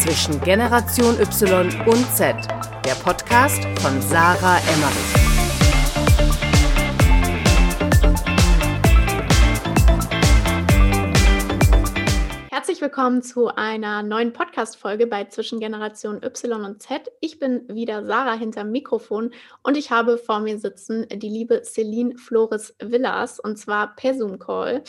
zwischen Generation Y und Z, der Podcast von Sarah Emmerich. Herzlich willkommen zu einer neuen Podcast-Folge bei Zwischen Generation Y und Z. Ich bin wieder Sarah hinterm Mikrofon und ich habe vor mir sitzen die liebe Celine Flores Villas und zwar per Zoom-Call.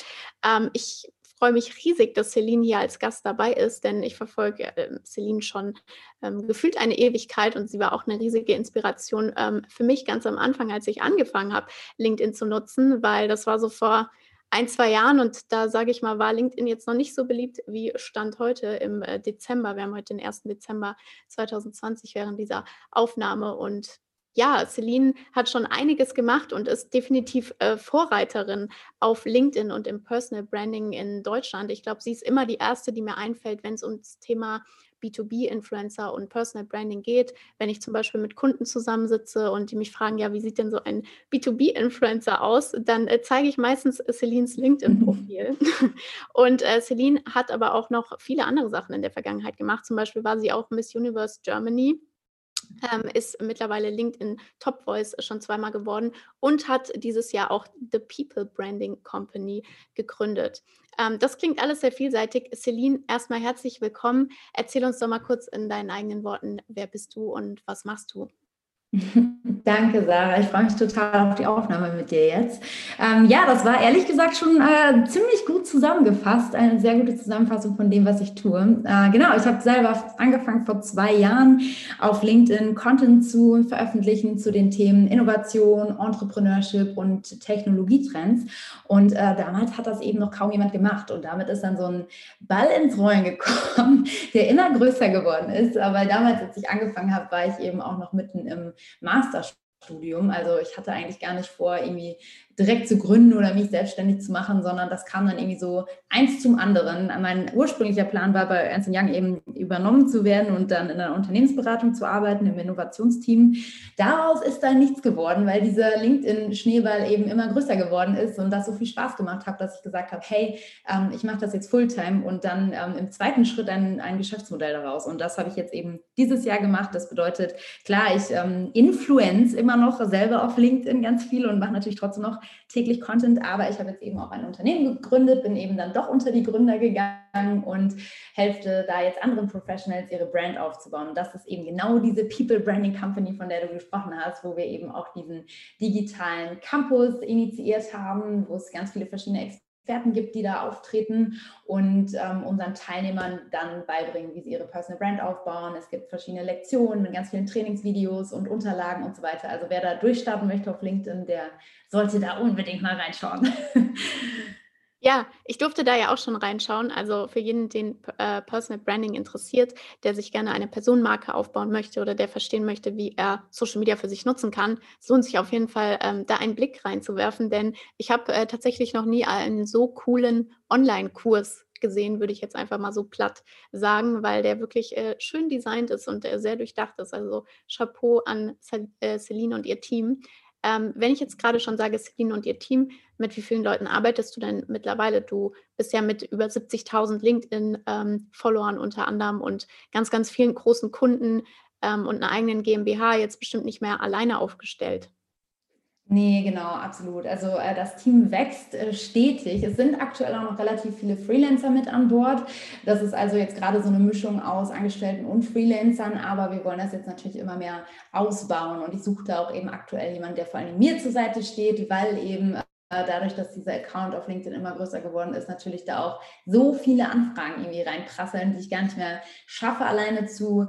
Ähm, ich freue mich riesig, dass Celine hier als Gast dabei ist, denn ich verfolge äh, Celine schon ähm, gefühlt eine Ewigkeit und sie war auch eine riesige Inspiration ähm, für mich ganz am Anfang, als ich angefangen habe, LinkedIn zu nutzen, weil das war so vor ein, zwei Jahren und da sage ich mal, war LinkedIn jetzt noch nicht so beliebt wie Stand heute im äh, Dezember. Wir haben heute den 1. Dezember 2020 während dieser Aufnahme und ja, Celine hat schon einiges gemacht und ist definitiv äh, Vorreiterin auf LinkedIn und im Personal Branding in Deutschland. Ich glaube, sie ist immer die erste, die mir einfällt, wenn es um das Thema B2B-Influencer und Personal Branding geht. Wenn ich zum Beispiel mit Kunden zusammensitze und die mich fragen, ja, wie sieht denn so ein B2B-Influencer aus, dann äh, zeige ich meistens Celines LinkedIn-Profil. und äh, Celine hat aber auch noch viele andere Sachen in der Vergangenheit gemacht. Zum Beispiel war sie auch Miss Universe Germany ähm, ist mittlerweile LinkedIn Top Voice schon zweimal geworden und hat dieses Jahr auch The People Branding Company gegründet. Ähm, das klingt alles sehr vielseitig. Celine, erstmal herzlich willkommen. Erzähl uns doch mal kurz in deinen eigenen Worten, wer bist du und was machst du? Danke, Sarah. Ich freue mich total auf die Aufnahme mit dir jetzt. Ähm, ja, das war ehrlich gesagt schon äh, ziemlich gut zusammengefasst. Eine sehr gute Zusammenfassung von dem, was ich tue. Äh, genau, ich habe selber angefangen vor zwei Jahren auf LinkedIn Content zu veröffentlichen zu den Themen Innovation, Entrepreneurship und Technologietrends. Und äh, damals hat das eben noch kaum jemand gemacht. Und damit ist dann so ein Ball ins Rollen gekommen, der immer größer geworden ist. Aber damals, als ich angefangen habe, war ich eben auch noch mitten im Masterstudium. Also ich hatte eigentlich gar nicht vor, irgendwie direkt zu gründen oder mich selbstständig zu machen, sondern das kam dann irgendwie so eins zum anderen. Mein ursprünglicher Plan war, bei Ernst Young eben übernommen zu werden und dann in einer Unternehmensberatung zu arbeiten, im Innovationsteam. Daraus ist dann nichts geworden, weil dieser LinkedIn-Schneeball eben immer größer geworden ist und das so viel Spaß gemacht hat, dass ich gesagt habe, hey, ähm, ich mache das jetzt Fulltime und dann ähm, im zweiten Schritt ein, ein Geschäftsmodell daraus. Und das habe ich jetzt eben dieses Jahr gemacht. Das bedeutet, klar, ich ähm, influence immer noch selber auf LinkedIn ganz viel und mache natürlich trotzdem noch täglich Content, aber ich habe jetzt eben auch ein Unternehmen gegründet, bin eben dann doch unter die Gründer gegangen und helfe da jetzt anderen Professionals, ihre Brand aufzubauen. Das ist eben genau diese People Branding Company, von der du gesprochen hast, wo wir eben auch diesen digitalen Campus initiiert haben, wo es ganz viele verschiedene Experten Experten gibt, die da auftreten und ähm, unseren Teilnehmern dann beibringen, wie sie ihre Personal Brand aufbauen. Es gibt verschiedene Lektionen mit ganz vielen Trainingsvideos und Unterlagen und so weiter. Also wer da durchstarten möchte auf LinkedIn, der sollte da unbedingt mal reinschauen. Ja, ich durfte da ja auch schon reinschauen. Also für jeden, den äh, Personal Branding interessiert, der sich gerne eine Personenmarke aufbauen möchte oder der verstehen möchte, wie er Social Media für sich nutzen kann, es lohnt sich auf jeden Fall, ähm, da einen Blick reinzuwerfen. Denn ich habe äh, tatsächlich noch nie einen so coolen Online-Kurs gesehen, würde ich jetzt einfach mal so platt sagen, weil der wirklich äh, schön designt ist und äh, sehr durchdacht ist. Also Chapeau an äh, Celine und ihr Team. Ähm, wenn ich jetzt gerade schon sage, Celine und ihr Team, mit wie vielen Leuten arbeitest du denn mittlerweile? Du bist ja mit über 70.000 LinkedIn-Followern ähm, unter anderem und ganz, ganz vielen großen Kunden ähm, und einer eigenen GmbH jetzt bestimmt nicht mehr alleine aufgestellt. Nee, genau, absolut. Also äh, das Team wächst äh, stetig. Es sind aktuell auch noch relativ viele Freelancer mit an Bord. Das ist also jetzt gerade so eine Mischung aus Angestellten und Freelancern, aber wir wollen das jetzt natürlich immer mehr ausbauen. Und ich suche da auch eben aktuell jemanden, der vor allem mir zur Seite steht, weil eben äh, dadurch, dass dieser Account auf LinkedIn immer größer geworden ist, natürlich da auch so viele Anfragen irgendwie reinprasseln, die ich gar nicht mehr schaffe, alleine zu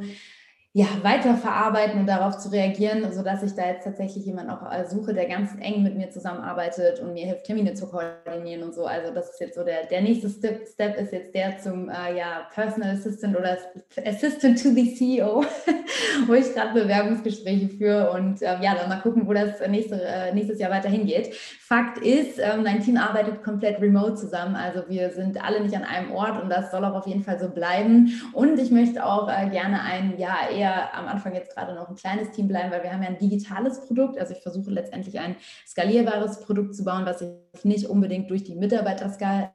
ja, weiterverarbeiten und darauf zu reagieren, sodass ich da jetzt tatsächlich jemanden auch äh, suche, der ganz eng mit mir zusammenarbeitet und mir hilft, Termine zu koordinieren und so. Also das ist jetzt so der, der nächste Step, Step ist jetzt der zum äh, ja, Personal Assistant oder Assistant to the CEO, wo ich gerade Bewerbungsgespräche führe und ähm, ja, dann mal gucken, wo das nächste, äh, nächstes Jahr weiter hingeht. Fakt ist, ähm, mein Team arbeitet komplett remote zusammen, also wir sind alle nicht an einem Ort und das soll auch auf jeden Fall so bleiben und ich möchte auch äh, gerne ein, ja, eher eher am Anfang jetzt gerade noch ein kleines Team bleiben, weil wir haben ja ein digitales Produkt. Also ich versuche letztendlich ein skalierbares Produkt zu bauen, was sich nicht unbedingt durch die Mitarbeiterzahl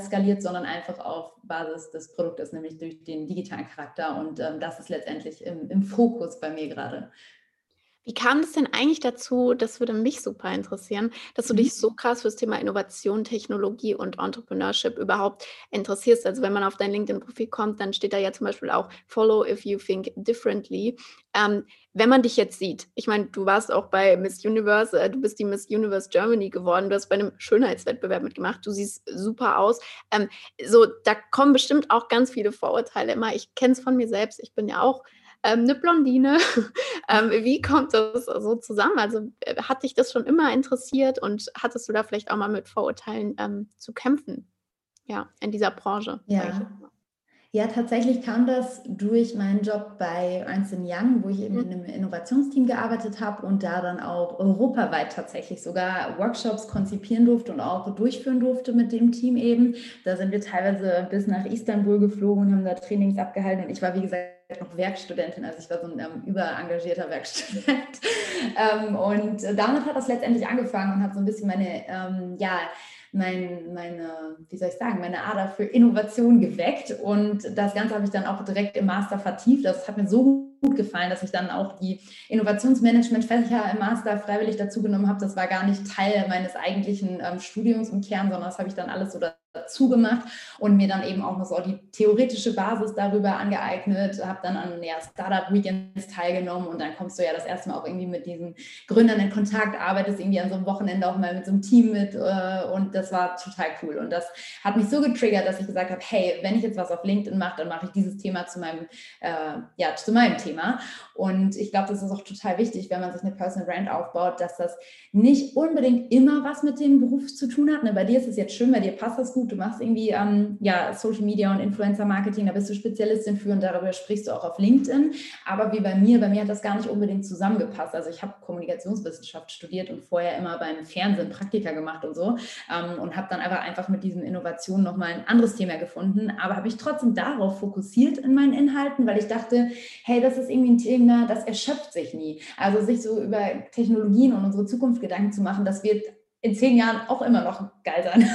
skaliert, sondern einfach auf Basis des Produktes, nämlich durch den digitalen Charakter. Und ähm, das ist letztendlich im, im Fokus bei mir gerade. Wie kam es denn eigentlich dazu, das würde mich super interessieren, dass du mhm. dich so krass für das Thema Innovation, Technologie und Entrepreneurship überhaupt interessierst? Also wenn man auf dein LinkedIn-Profil kommt, dann steht da ja zum Beispiel auch Follow if you think differently. Ähm, wenn man dich jetzt sieht, ich meine, du warst auch bei Miss Universe, äh, du bist die Miss Universe Germany geworden, du hast bei einem Schönheitswettbewerb mitgemacht, du siehst super aus. Ähm, so, da kommen bestimmt auch ganz viele Vorurteile immer. Ich kenne es von mir selbst, ich bin ja auch ähm, eine Blondine. ähm, wie kommt das so zusammen? Also äh, hat dich das schon immer interessiert und hattest du da vielleicht auch mal mit Vorurteilen ähm, zu kämpfen? Ja, in dieser Branche. Ja. Ja, tatsächlich kam das durch meinen Job bei Ernst Young, wo ich eben mhm. in einem Innovationsteam gearbeitet habe und da dann auch europaweit tatsächlich sogar Workshops konzipieren durfte und auch durchführen durfte mit dem Team eben. Da sind wir teilweise bis nach Istanbul geflogen und haben da Trainings abgehalten und ich war, wie gesagt, noch Werkstudentin, also ich war so ein ähm, überengagierter Werkstudent. ähm, und damit hat das letztendlich angefangen und hat so ein bisschen meine, ähm, ja, mein, meine, wie soll ich sagen, meine Ader für Innovation geweckt. Und das Ganze habe ich dann auch direkt im Master vertieft. Das hat mir so gut gefallen, dass ich dann auch die Innovationsmanagement-Fächer im Master freiwillig dazugenommen habe. Das war gar nicht Teil meines eigentlichen ähm, Studiums im Kern, sondern das habe ich dann alles so dazu gemacht und mir dann eben auch noch so die theoretische Basis darüber angeeignet, habe dann an ja, Startup Weekends teilgenommen und dann kommst du ja das erste Mal auch irgendwie mit diesen Gründern in Kontakt, arbeitest irgendwie an so einem Wochenende auch mal mit so einem Team mit äh, und das war total cool und das hat mich so getriggert, dass ich gesagt habe, hey, wenn ich jetzt was auf LinkedIn mache, dann mache ich dieses Thema zu meinem, äh, ja, zu meinem Thema und ich glaube, das ist auch total wichtig, wenn man sich eine Personal Brand aufbaut, dass das nicht unbedingt immer was mit dem Beruf zu tun hat. Ne? Bei dir ist es jetzt schön, bei dir passt das gut, du machst irgendwie ähm, ja, Social Media und Influencer Marketing, da bist du Spezialistin für und darüber sprichst du auch auf LinkedIn. Aber wie bei mir, bei mir hat das gar nicht unbedingt zusammengepasst. Also ich habe Kommunikationswissenschaft studiert und vorher immer beim Fernsehen Praktika gemacht und so ähm, und habe dann aber einfach mit diesen Innovationen nochmal ein anderes Thema gefunden, aber habe ich trotzdem darauf fokussiert in meinen Inhalten, weil ich dachte, hey, das ist irgendwie ein Thema, das erschöpft sich nie. Also sich so über Technologien und unsere Zukunft Gedanken zu machen, das wird in zehn Jahren auch immer noch geil sein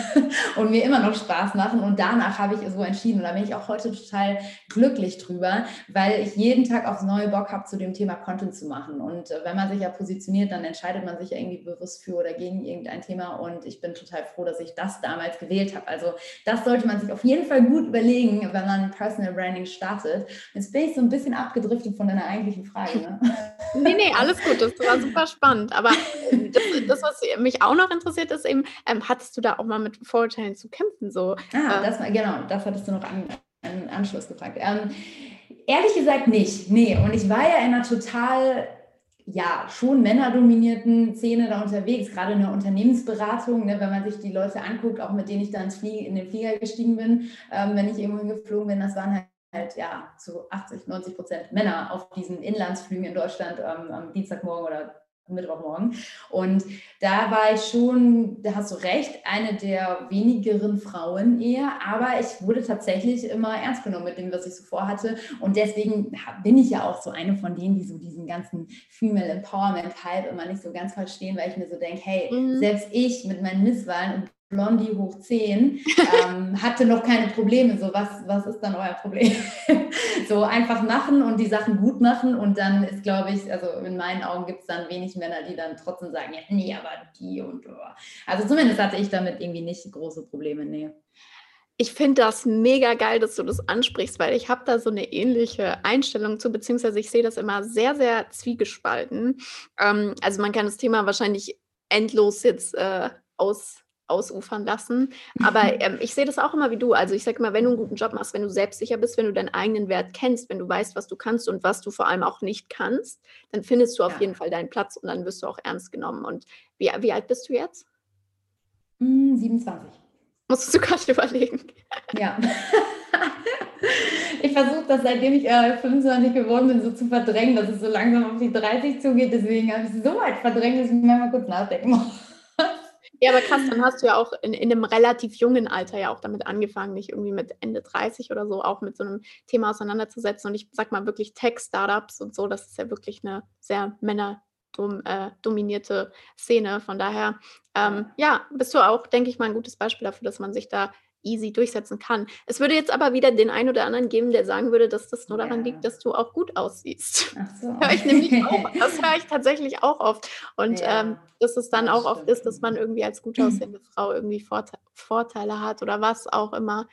und mir immer noch Spaß machen. Und danach habe ich so entschieden. Und da bin ich auch heute total glücklich drüber, weil ich jeden Tag aufs neue Bock habe, zu dem Thema Content zu machen. Und äh, wenn man sich ja positioniert, dann entscheidet man sich ja irgendwie bewusst für oder gegen irgendein Thema. Und ich bin total froh, dass ich das damals gewählt habe. Also das sollte man sich auf jeden Fall gut überlegen, wenn man Personal Branding startet. Jetzt bin ich so ein bisschen abgedriftet von deiner eigentlichen Frage. Ne? nee, nee, alles gut. Das war super spannend. Aber das, das was mich auch noch interessiert ist eben, ähm, hattest du da auch mal mit Vorurteilen zu kämpfen? So? Ah, ähm, das, genau, das hattest du noch an, an Anschluss gefragt. Ähm, ehrlich gesagt nicht, nee. Und ich war ja in einer total ja, schon männerdominierten Szene da unterwegs, gerade in der Unternehmensberatung, ne, wenn man sich die Leute anguckt, auch mit denen ich dann in den Flieger gestiegen bin, ähm, wenn ich irgendwo hingeflogen bin, das waren halt ja zu 80, 90 Prozent Männer auf diesen Inlandsflügen in Deutschland ähm, am Dienstagmorgen oder Mittwochmorgen. Und da war ich schon, da hast du recht, eine der wenigeren Frauen eher, aber ich wurde tatsächlich immer ernst genommen mit dem, was ich so vorhatte. Und deswegen bin ich ja auch so eine von denen, die so diesen ganzen Female Empowerment-Hype immer nicht so ganz verstehen, weil ich mir so denke, hey, mhm. selbst ich mit meinen Misswahlen und Blondie hoch 10, ähm, hatte noch keine Probleme. So, was, was ist dann euer Problem? so einfach machen und die Sachen gut machen und dann ist, glaube ich, also in meinen Augen gibt es dann wenig Männer, die dann trotzdem sagen, ja, nee, aber die und oh. Also zumindest hatte ich damit irgendwie nicht große Probleme, nee. Ich finde das mega geil, dass du das ansprichst, weil ich habe da so eine ähnliche Einstellung zu, beziehungsweise ich sehe das immer sehr, sehr zwiegespalten. Ähm, also man kann das Thema wahrscheinlich endlos jetzt äh, aus ausufern lassen. Aber ähm, ich sehe das auch immer wie du. Also ich sage immer, wenn du einen guten Job machst, wenn du selbstsicher bist, wenn du deinen eigenen Wert kennst, wenn du weißt, was du kannst und was du vor allem auch nicht kannst, dann findest du auf ja. jeden Fall deinen Platz und dann wirst du auch ernst genommen. Und wie, wie alt bist du jetzt? 27. Hm, Musst du gerade überlegen. Ja. ich versuche das, seitdem ich äh, 25 geworden bin, so zu verdrängen, dass es so langsam auf die 30 zugeht. Deswegen habe ich es so weit verdrängt, dass ich mir mal kurz nachdenken muss. Ja, aber krass, dann hast du ja auch in, in einem relativ jungen Alter ja auch damit angefangen, nicht irgendwie mit Ende 30 oder so auch mit so einem Thema auseinanderzusetzen. Und ich sag mal wirklich Tech-Startups und so, das ist ja wirklich eine sehr männerdominierte äh, Szene. Von daher, ähm, ja, bist du auch, denke ich mal, ein gutes Beispiel dafür, dass man sich da easy durchsetzen kann. Es würde jetzt aber wieder den einen oder anderen geben, der sagen würde, dass das nur daran ja. liegt, dass du auch gut aussiehst. Ach so. Hör ich nämlich auch, das höre ich tatsächlich auch oft. Und ja, ähm, dass es dann auch oft ist, dass man irgendwie als gut aussehende Frau irgendwie Vorte Vorteile hat oder was auch immer.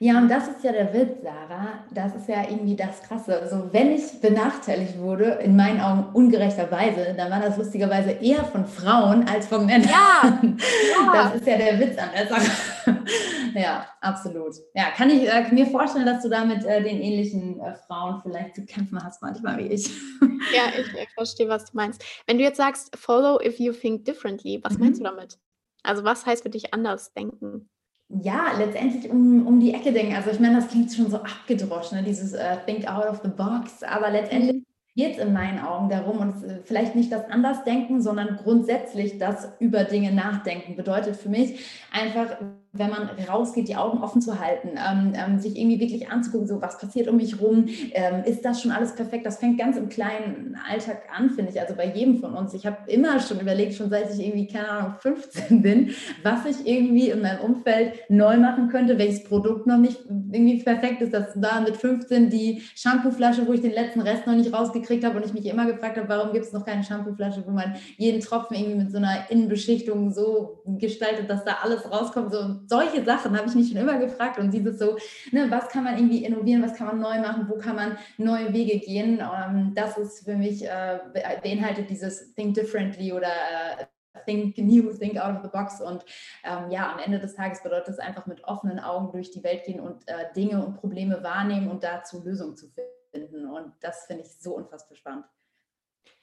Ja, und das ist ja der Witz, Sarah. Das ist ja irgendwie das Krasse. Also, wenn ich benachteiligt wurde, in meinen Augen ungerechterweise, dann war das lustigerweise eher von Frauen als von Männern. Ja, ja. Das ist ja der Witz an der Sache. ja, absolut. Ja, kann ich äh, mir vorstellen, dass du da mit äh, den ähnlichen äh, Frauen vielleicht zu kämpfen hast, manchmal wie ich. ja, ich, ich, verstehe, was du meinst. Wenn du jetzt sagst, follow if you think differently, was mhm. meinst du damit? Also, was heißt für dich anders denken? Ja, letztendlich um, um die Ecke denken. Also ich meine, das klingt schon so abgedroschen, ne? dieses uh, Think out of the box, aber letztendlich mhm. geht es in meinen Augen darum und äh, vielleicht nicht das Andersdenken, sondern grundsätzlich das über Dinge nachdenken bedeutet für mich einfach wenn man rausgeht, die Augen offen zu halten, ähm, ähm, sich irgendwie wirklich anzugucken, so was passiert um mich rum, ähm, ist das schon alles perfekt? Das fängt ganz im kleinen Alltag an, finde ich, also bei jedem von uns. Ich habe immer schon überlegt, schon seit ich irgendwie, keine Ahnung, 15 bin, was ich irgendwie in meinem Umfeld neu machen könnte, welches Produkt noch nicht irgendwie perfekt ist. Das war mit 15 die Shampooflasche, wo ich den letzten Rest noch nicht rausgekriegt habe und ich mich immer gefragt habe, warum gibt es noch keine Shampooflasche, wo man jeden Tropfen irgendwie mit so einer Innenbeschichtung so gestaltet, dass da alles rauskommt, so solche Sachen habe ich mich schon immer gefragt und dieses so, ne, was kann man irgendwie innovieren, was kann man neu machen, wo kann man neue Wege gehen. Ähm, das ist für mich, äh, beinhaltet dieses Think Differently oder äh, Think New, Think Out of the Box. Und ähm, ja, am Ende des Tages bedeutet es einfach mit offenen Augen durch die Welt gehen und äh, Dinge und Probleme wahrnehmen und dazu Lösungen zu finden. Und das finde ich so unfassbar spannend.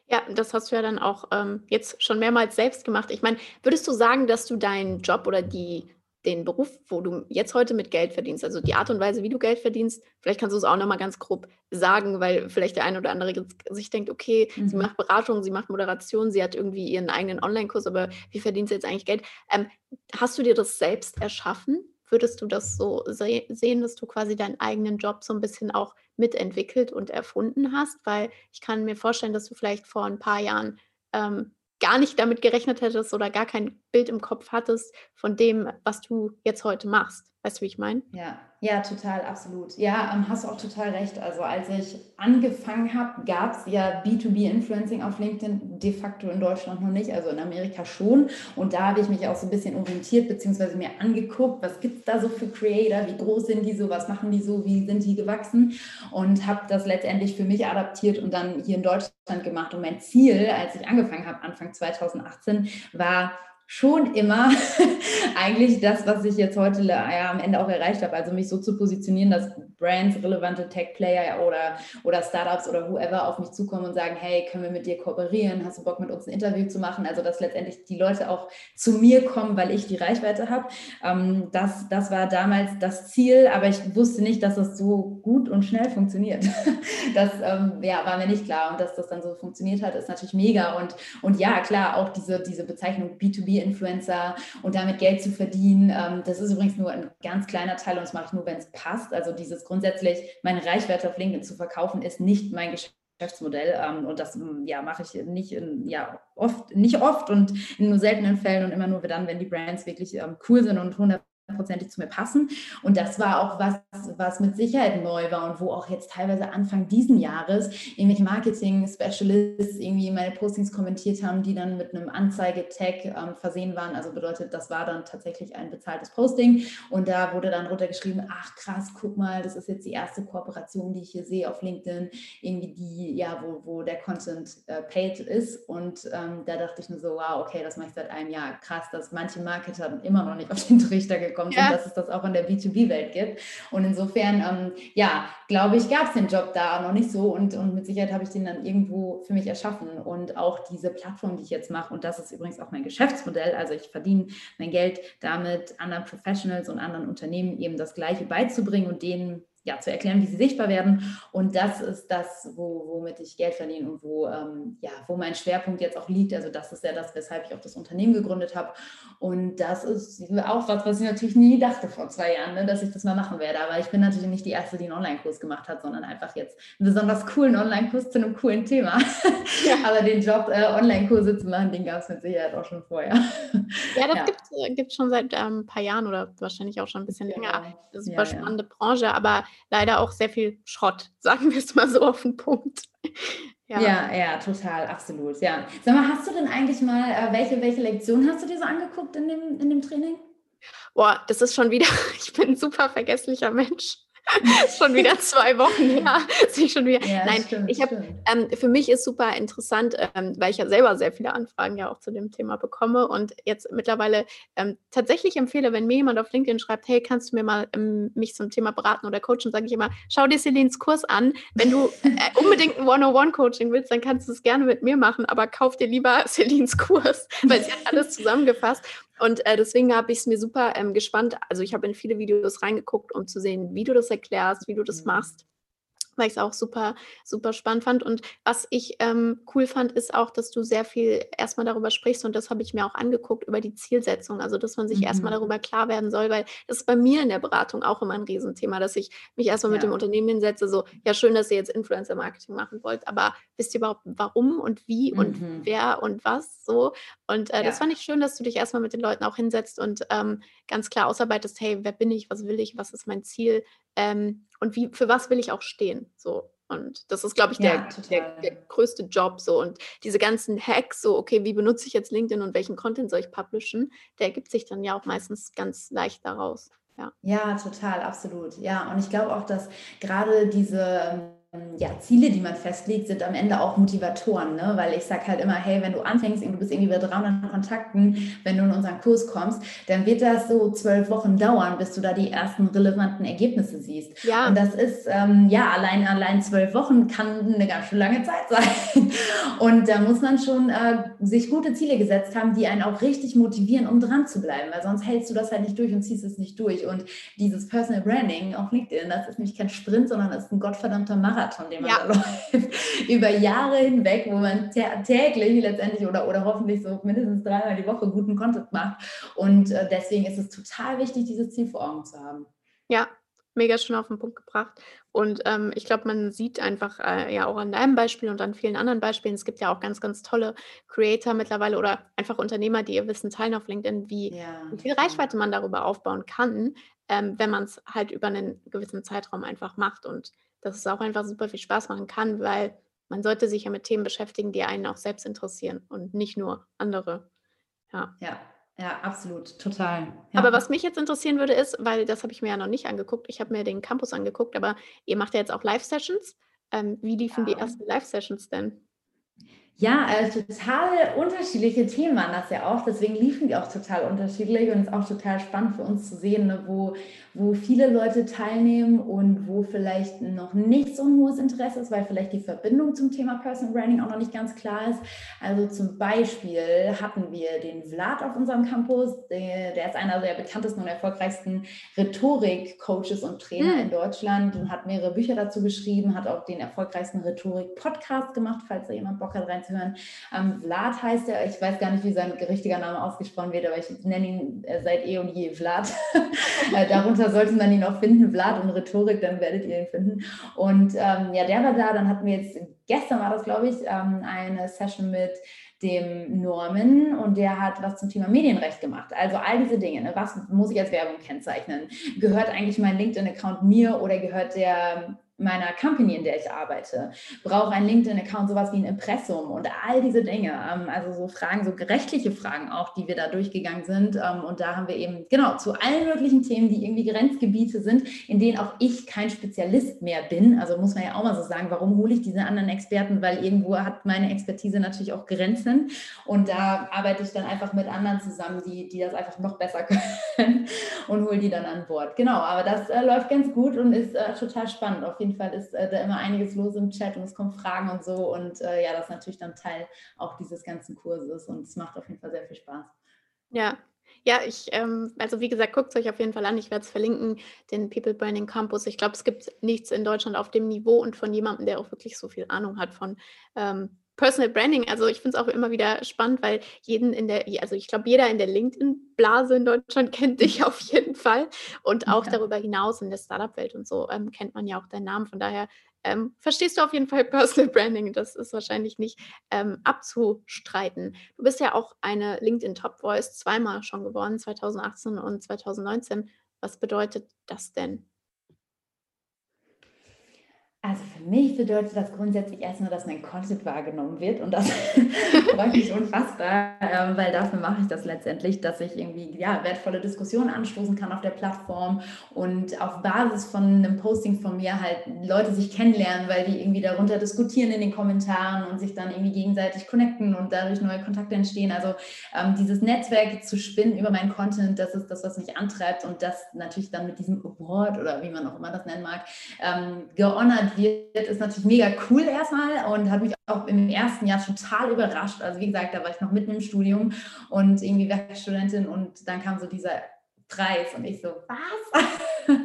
Ja, das hast du ja dann auch ähm, jetzt schon mehrmals selbst gemacht. Ich meine, würdest du sagen, dass du deinen Job oder die den Beruf, wo du jetzt heute mit Geld verdienst, also die Art und Weise, wie du Geld verdienst, vielleicht kannst du es auch nochmal ganz grob sagen, weil vielleicht der eine oder andere sich denkt, okay, mhm. sie macht Beratung, sie macht Moderation, sie hat irgendwie ihren eigenen Online-Kurs, aber wie verdient sie jetzt eigentlich Geld? Ähm, hast du dir das selbst erschaffen? Würdest du das so se sehen, dass du quasi deinen eigenen Job so ein bisschen auch mitentwickelt und erfunden hast? Weil ich kann mir vorstellen, dass du vielleicht vor ein paar Jahren ähm, gar nicht damit gerechnet hättest oder gar kein Bild im Kopf hattest von dem, was du jetzt heute machst. Weißt du, wie ich meine? Ja, ja, total, absolut. Ja, ähm, hast du auch total recht. Also als ich angefangen habe, gab es ja B2B-Influencing auf LinkedIn de facto in Deutschland noch nicht, also in Amerika schon. Und da habe ich mich auch so ein bisschen orientiert, beziehungsweise mir angeguckt, was gibt es da so für Creator, wie groß sind die so, was machen die so, wie sind die gewachsen und habe das letztendlich für mich adaptiert und dann hier in Deutschland gemacht. Und mein Ziel, als ich angefangen habe, Anfang 2018, war, schon immer eigentlich das, was ich jetzt heute ja, am Ende auch erreicht habe. Also mich so zu positionieren, dass Brands, relevante Tech-Player oder, oder Startups oder whoever auf mich zukommen und sagen, hey, können wir mit dir kooperieren? Hast du Bock, mit uns ein Interview zu machen? Also dass letztendlich die Leute auch zu mir kommen, weil ich die Reichweite habe. Ähm, das, das war damals das Ziel, aber ich wusste nicht, dass das so gut und schnell funktioniert. das ähm, ja, war mir nicht klar. Und dass das dann so funktioniert hat, ist natürlich mega. Und, und ja, klar, auch diese, diese Bezeichnung B2B Influencer und damit Geld zu verdienen. Ähm, das ist übrigens nur ein ganz kleiner Teil und das mache ich nur, wenn es passt. Also dieses grundsätzlich, meine Reichweite auf LinkedIn zu verkaufen, ist nicht mein Geschäftsmodell. Ähm, und das mm, ja, mache ich nicht, in, ja, oft, nicht oft und in nur seltenen Fällen und immer nur dann, wenn die Brands wirklich ähm, cool sind und 100 hundertprozentig zu mir passen. Und das war auch was, was mit Sicherheit neu war und wo auch jetzt teilweise Anfang diesen Jahres irgendwelche Marketing-Specialists irgendwie meine Postings kommentiert haben, die dann mit einem Anzeige-Tag ähm, versehen waren. Also bedeutet, das war dann tatsächlich ein bezahltes Posting. Und da wurde dann runtergeschrieben, ach krass, guck mal, das ist jetzt die erste Kooperation, die ich hier sehe auf LinkedIn, irgendwie die, ja, wo, wo der Content äh, paid ist. Und ähm, da dachte ich mir so, wow, okay, das mache ich seit einem Jahr. Krass, dass manche Marketer immer noch nicht auf den Trichter gekommen kommt ja. und dass es das auch in der B2B-Welt gibt. Und insofern, ähm, ja, glaube ich, gab es den Job da noch nicht so und, und mit Sicherheit habe ich den dann irgendwo für mich erschaffen. Und auch diese Plattform, die ich jetzt mache, und das ist übrigens auch mein Geschäftsmodell, also ich verdiene mein Geld damit, anderen Professionals und anderen Unternehmen eben das Gleiche beizubringen und denen ja, zu erklären, wie sie sichtbar werden. Und das ist das, wo, womit ich Geld verdiene und wo, ähm, ja, wo mein Schwerpunkt jetzt auch liegt. Also das ist ja das, weshalb ich auch das Unternehmen gegründet habe. Und das ist auch was, was ich natürlich nie dachte vor zwei Jahren, ne, dass ich das mal machen werde. Aber ich bin natürlich nicht die Erste, die einen Online-Kurs gemacht hat, sondern einfach jetzt einen besonders coolen Online-Kurs zu einem coolen Thema. Ja. Aber den Job, äh, Online-Kurse zu machen, den gab es mit Sicherheit auch schon vorher. Ja, das ja. gibt es äh, schon seit ähm, ein paar Jahren oder wahrscheinlich auch schon ein bisschen länger. Ja. Super ja, spannende Branche, aber leider auch sehr viel Schrott, sagen wir es mal so auf den Punkt. Ja. ja, ja, total, absolut. Ja. Sag mal, hast du denn eigentlich mal, äh, welche, welche Lektion hast du dir so angeguckt in dem, in dem Training? Boah, das ist schon wieder, ich bin ein super vergesslicher Mensch. schon wieder zwei Wochen her. ich schon wieder. Ja, Nein, stimmt, ich habe ähm, für mich ist super interessant, ähm, weil ich ja selber sehr viele Anfragen ja auch zu dem Thema bekomme und jetzt mittlerweile ähm, tatsächlich empfehle, wenn mir jemand auf LinkedIn schreibt, hey, kannst du mir mal ähm, mich zum Thema beraten oder coachen, sage ich immer, schau dir Celines Kurs an. Wenn du äh, unbedingt ein One-on-One-Coaching willst, dann kannst du es gerne mit mir machen, aber kauf dir lieber Celines Kurs, weil sie hat alles zusammengefasst. Und äh, deswegen habe ich es mir super ähm, gespannt. Also ich habe in viele Videos reingeguckt, um zu sehen, wie du das erklärst, wie du das mhm. machst weil ich es auch super, super spannend fand. Und was ich ähm, cool fand, ist auch, dass du sehr viel erstmal darüber sprichst und das habe ich mir auch angeguckt über die Zielsetzung. Also, dass man sich mhm. erstmal darüber klar werden soll, weil das ist bei mir in der Beratung auch immer ein Riesenthema, dass ich mich erstmal ja. mit dem Unternehmen hinsetze, so, ja, schön, dass ihr jetzt Influencer-Marketing machen wollt, aber wisst ihr überhaupt, warum und wie mhm. und wer und was so? Und äh, ja. das fand ich schön, dass du dich erstmal mit den Leuten auch hinsetzt und ähm, ganz klar ausarbeitest, hey, wer bin ich, was will ich, was ist mein Ziel? Ähm, und wie, für was will ich auch stehen? So. Und das ist, glaube ich, der, ja, der, der, größte Job. So. Und diese ganzen Hacks, so, okay, wie benutze ich jetzt LinkedIn und welchen Content soll ich publishen, der ergibt sich dann ja auch meistens ganz leicht daraus. Ja, ja total, absolut. Ja, und ich glaube auch, dass gerade diese ähm, ja, Ziele, die man festlegt, sind am Ende auch Motivatoren, ne? weil ich sage halt immer, hey, wenn du anfängst und du bist irgendwie bei 300 Kontakten, wenn du in unseren Kurs kommst, dann wird das so zwölf Wochen dauern, bis du da die ersten relevanten Ergebnisse siehst. Ja. Und das ist, ähm, ja, allein, allein zwölf Wochen kann eine ganz schön lange Zeit sein. Und da muss man schon äh, sich gute Ziele gesetzt haben, die einen auch richtig motivieren, um dran zu bleiben, weil sonst hältst du das halt nicht durch und ziehst es nicht durch. Und dieses Personal Branding auf LinkedIn, das ist nämlich kein Sprint, sondern ist ein gottverdammter Marathon. Marathon, den man ja. da läuft, über Jahre hinweg, wo man täglich letztendlich oder, oder hoffentlich so mindestens dreimal die Woche guten Content macht. Und äh, deswegen ist es total wichtig, dieses Ziel vor Augen zu haben. Ja, mega schön auf den Punkt gebracht. Und ähm, ich glaube, man sieht einfach äh, ja auch an deinem Beispiel und an vielen anderen Beispielen, es gibt ja auch ganz, ganz tolle Creator mittlerweile oder einfach Unternehmer, die ihr Wissen teilen auf LinkedIn, wie, ja. viel Reichweite man darüber aufbauen kann, ähm, wenn man es halt über einen gewissen Zeitraum einfach macht. Und dass es auch einfach super viel Spaß machen kann, weil man sollte sich ja mit Themen beschäftigen, die einen auch selbst interessieren und nicht nur andere. Ja. Ja, ja, absolut, total. Ja. Aber was mich jetzt interessieren würde, ist, weil das habe ich mir ja noch nicht angeguckt, ich habe mir den Campus angeguckt, aber ihr macht ja jetzt auch Live-Sessions. Ähm, wie liefen ja. die ersten Live-Sessions denn? Ja, äh, total unterschiedliche Themen waren das ja auch. Deswegen liefen die auch total unterschiedlich und es ist auch total spannend für uns zu sehen, ne, wo, wo viele Leute teilnehmen und wo vielleicht noch nicht so ein hohes Interesse ist, weil vielleicht die Verbindung zum Thema Personal Branding auch noch nicht ganz klar ist. Also zum Beispiel hatten wir den Vlad auf unserem Campus, der, der ist einer der bekanntesten und erfolgreichsten Rhetorik-Coaches und Trainer mhm. in Deutschland und hat mehrere Bücher dazu geschrieben, hat auch den erfolgreichsten Rhetorik-Podcast gemacht, falls da jemand Bock hat hören. Ähm, Vlad heißt er, ich weiß gar nicht, wie sein richtiger Name ausgesprochen wird, aber ich nenne ihn äh, seit eh und je Vlad. äh, darunter sollte man ihn auch finden, Vlad und Rhetorik, dann werdet ihr ihn finden. Und ähm, ja, der war da, dann hatten wir jetzt, gestern war das, glaube ich, ähm, eine Session mit dem Norman und der hat was zum Thema Medienrecht gemacht. Also all diese Dinge. Ne? Was muss ich als Werbung kennzeichnen? Gehört eigentlich mein LinkedIn-Account mir oder gehört der meiner Company, in der ich arbeite, brauche ein LinkedIn-Account, sowas wie ein Impressum und all diese Dinge. Ähm, also so Fragen, so rechtliche Fragen auch, die wir da durchgegangen sind. Ähm, und da haben wir eben, genau, zu allen möglichen Themen, die irgendwie Grenzgebiete sind, in denen auch ich kein Spezialist mehr bin. Also muss man ja auch mal so sagen, warum hole ich diese anderen Experten? Weil irgendwo hat meine Expertise natürlich auch Grenzen. Und da arbeite ich dann einfach mit anderen zusammen, die, die das einfach noch besser können und hole die dann an Bord. Genau, aber das äh, läuft ganz gut und ist äh, total spannend. Auf jeden jeden Fall ist äh, da immer einiges los im Chat und es kommen Fragen und so. Und äh, ja, das ist natürlich dann Teil auch dieses ganzen Kurses und es macht auf jeden Fall sehr viel Spaß. Ja, Ja, ich, ähm, also wie gesagt, guckt es euch auf jeden Fall an. Ich werde es verlinken, den People Branding Campus. Ich glaube, es gibt nichts in Deutschland auf dem Niveau und von jemandem, der auch wirklich so viel Ahnung hat von ähm, Personal Branding. Also ich finde es auch immer wieder spannend, weil jeden in der, also ich glaube, jeder in der LinkedIn-Blase in Deutschland kennt dich auf jeden Fall. Und auch ja. darüber hinaus in der Startup-Welt und so ähm, kennt man ja auch deinen Namen. Von daher ähm, verstehst du auf jeden Fall Personal Branding. Das ist wahrscheinlich nicht ähm, abzustreiten. Du bist ja auch eine LinkedIn Top Voice zweimal schon geworden, 2018 und 2019. Was bedeutet das denn? Also für mich bedeutet das grundsätzlich erstmal, dass mein Content wahrgenommen wird und das freut mich unfassbar, ähm, weil dafür mache ich das letztendlich, dass ich irgendwie ja, wertvolle Diskussionen anstoßen kann auf der Plattform und auf Basis von einem Posting von mir halt Leute sich kennenlernen, weil die irgendwie darunter diskutieren in den Kommentaren und sich dann irgendwie gegenseitig connecten und dadurch neue Kontakte entstehen. Also ähm, dieses Netzwerk zu spinnen über meinen Content, das ist das, was mich antreibt und das natürlich dann mit diesem Award oder wie man auch immer das nennen mag, ähm, wird, ist natürlich mega cool erstmal und hat mich auch im ersten Jahr total überrascht. Also wie gesagt, da war ich noch mitten im Studium und irgendwie Werkstudentin und dann kam so dieser Preis und ich so, was?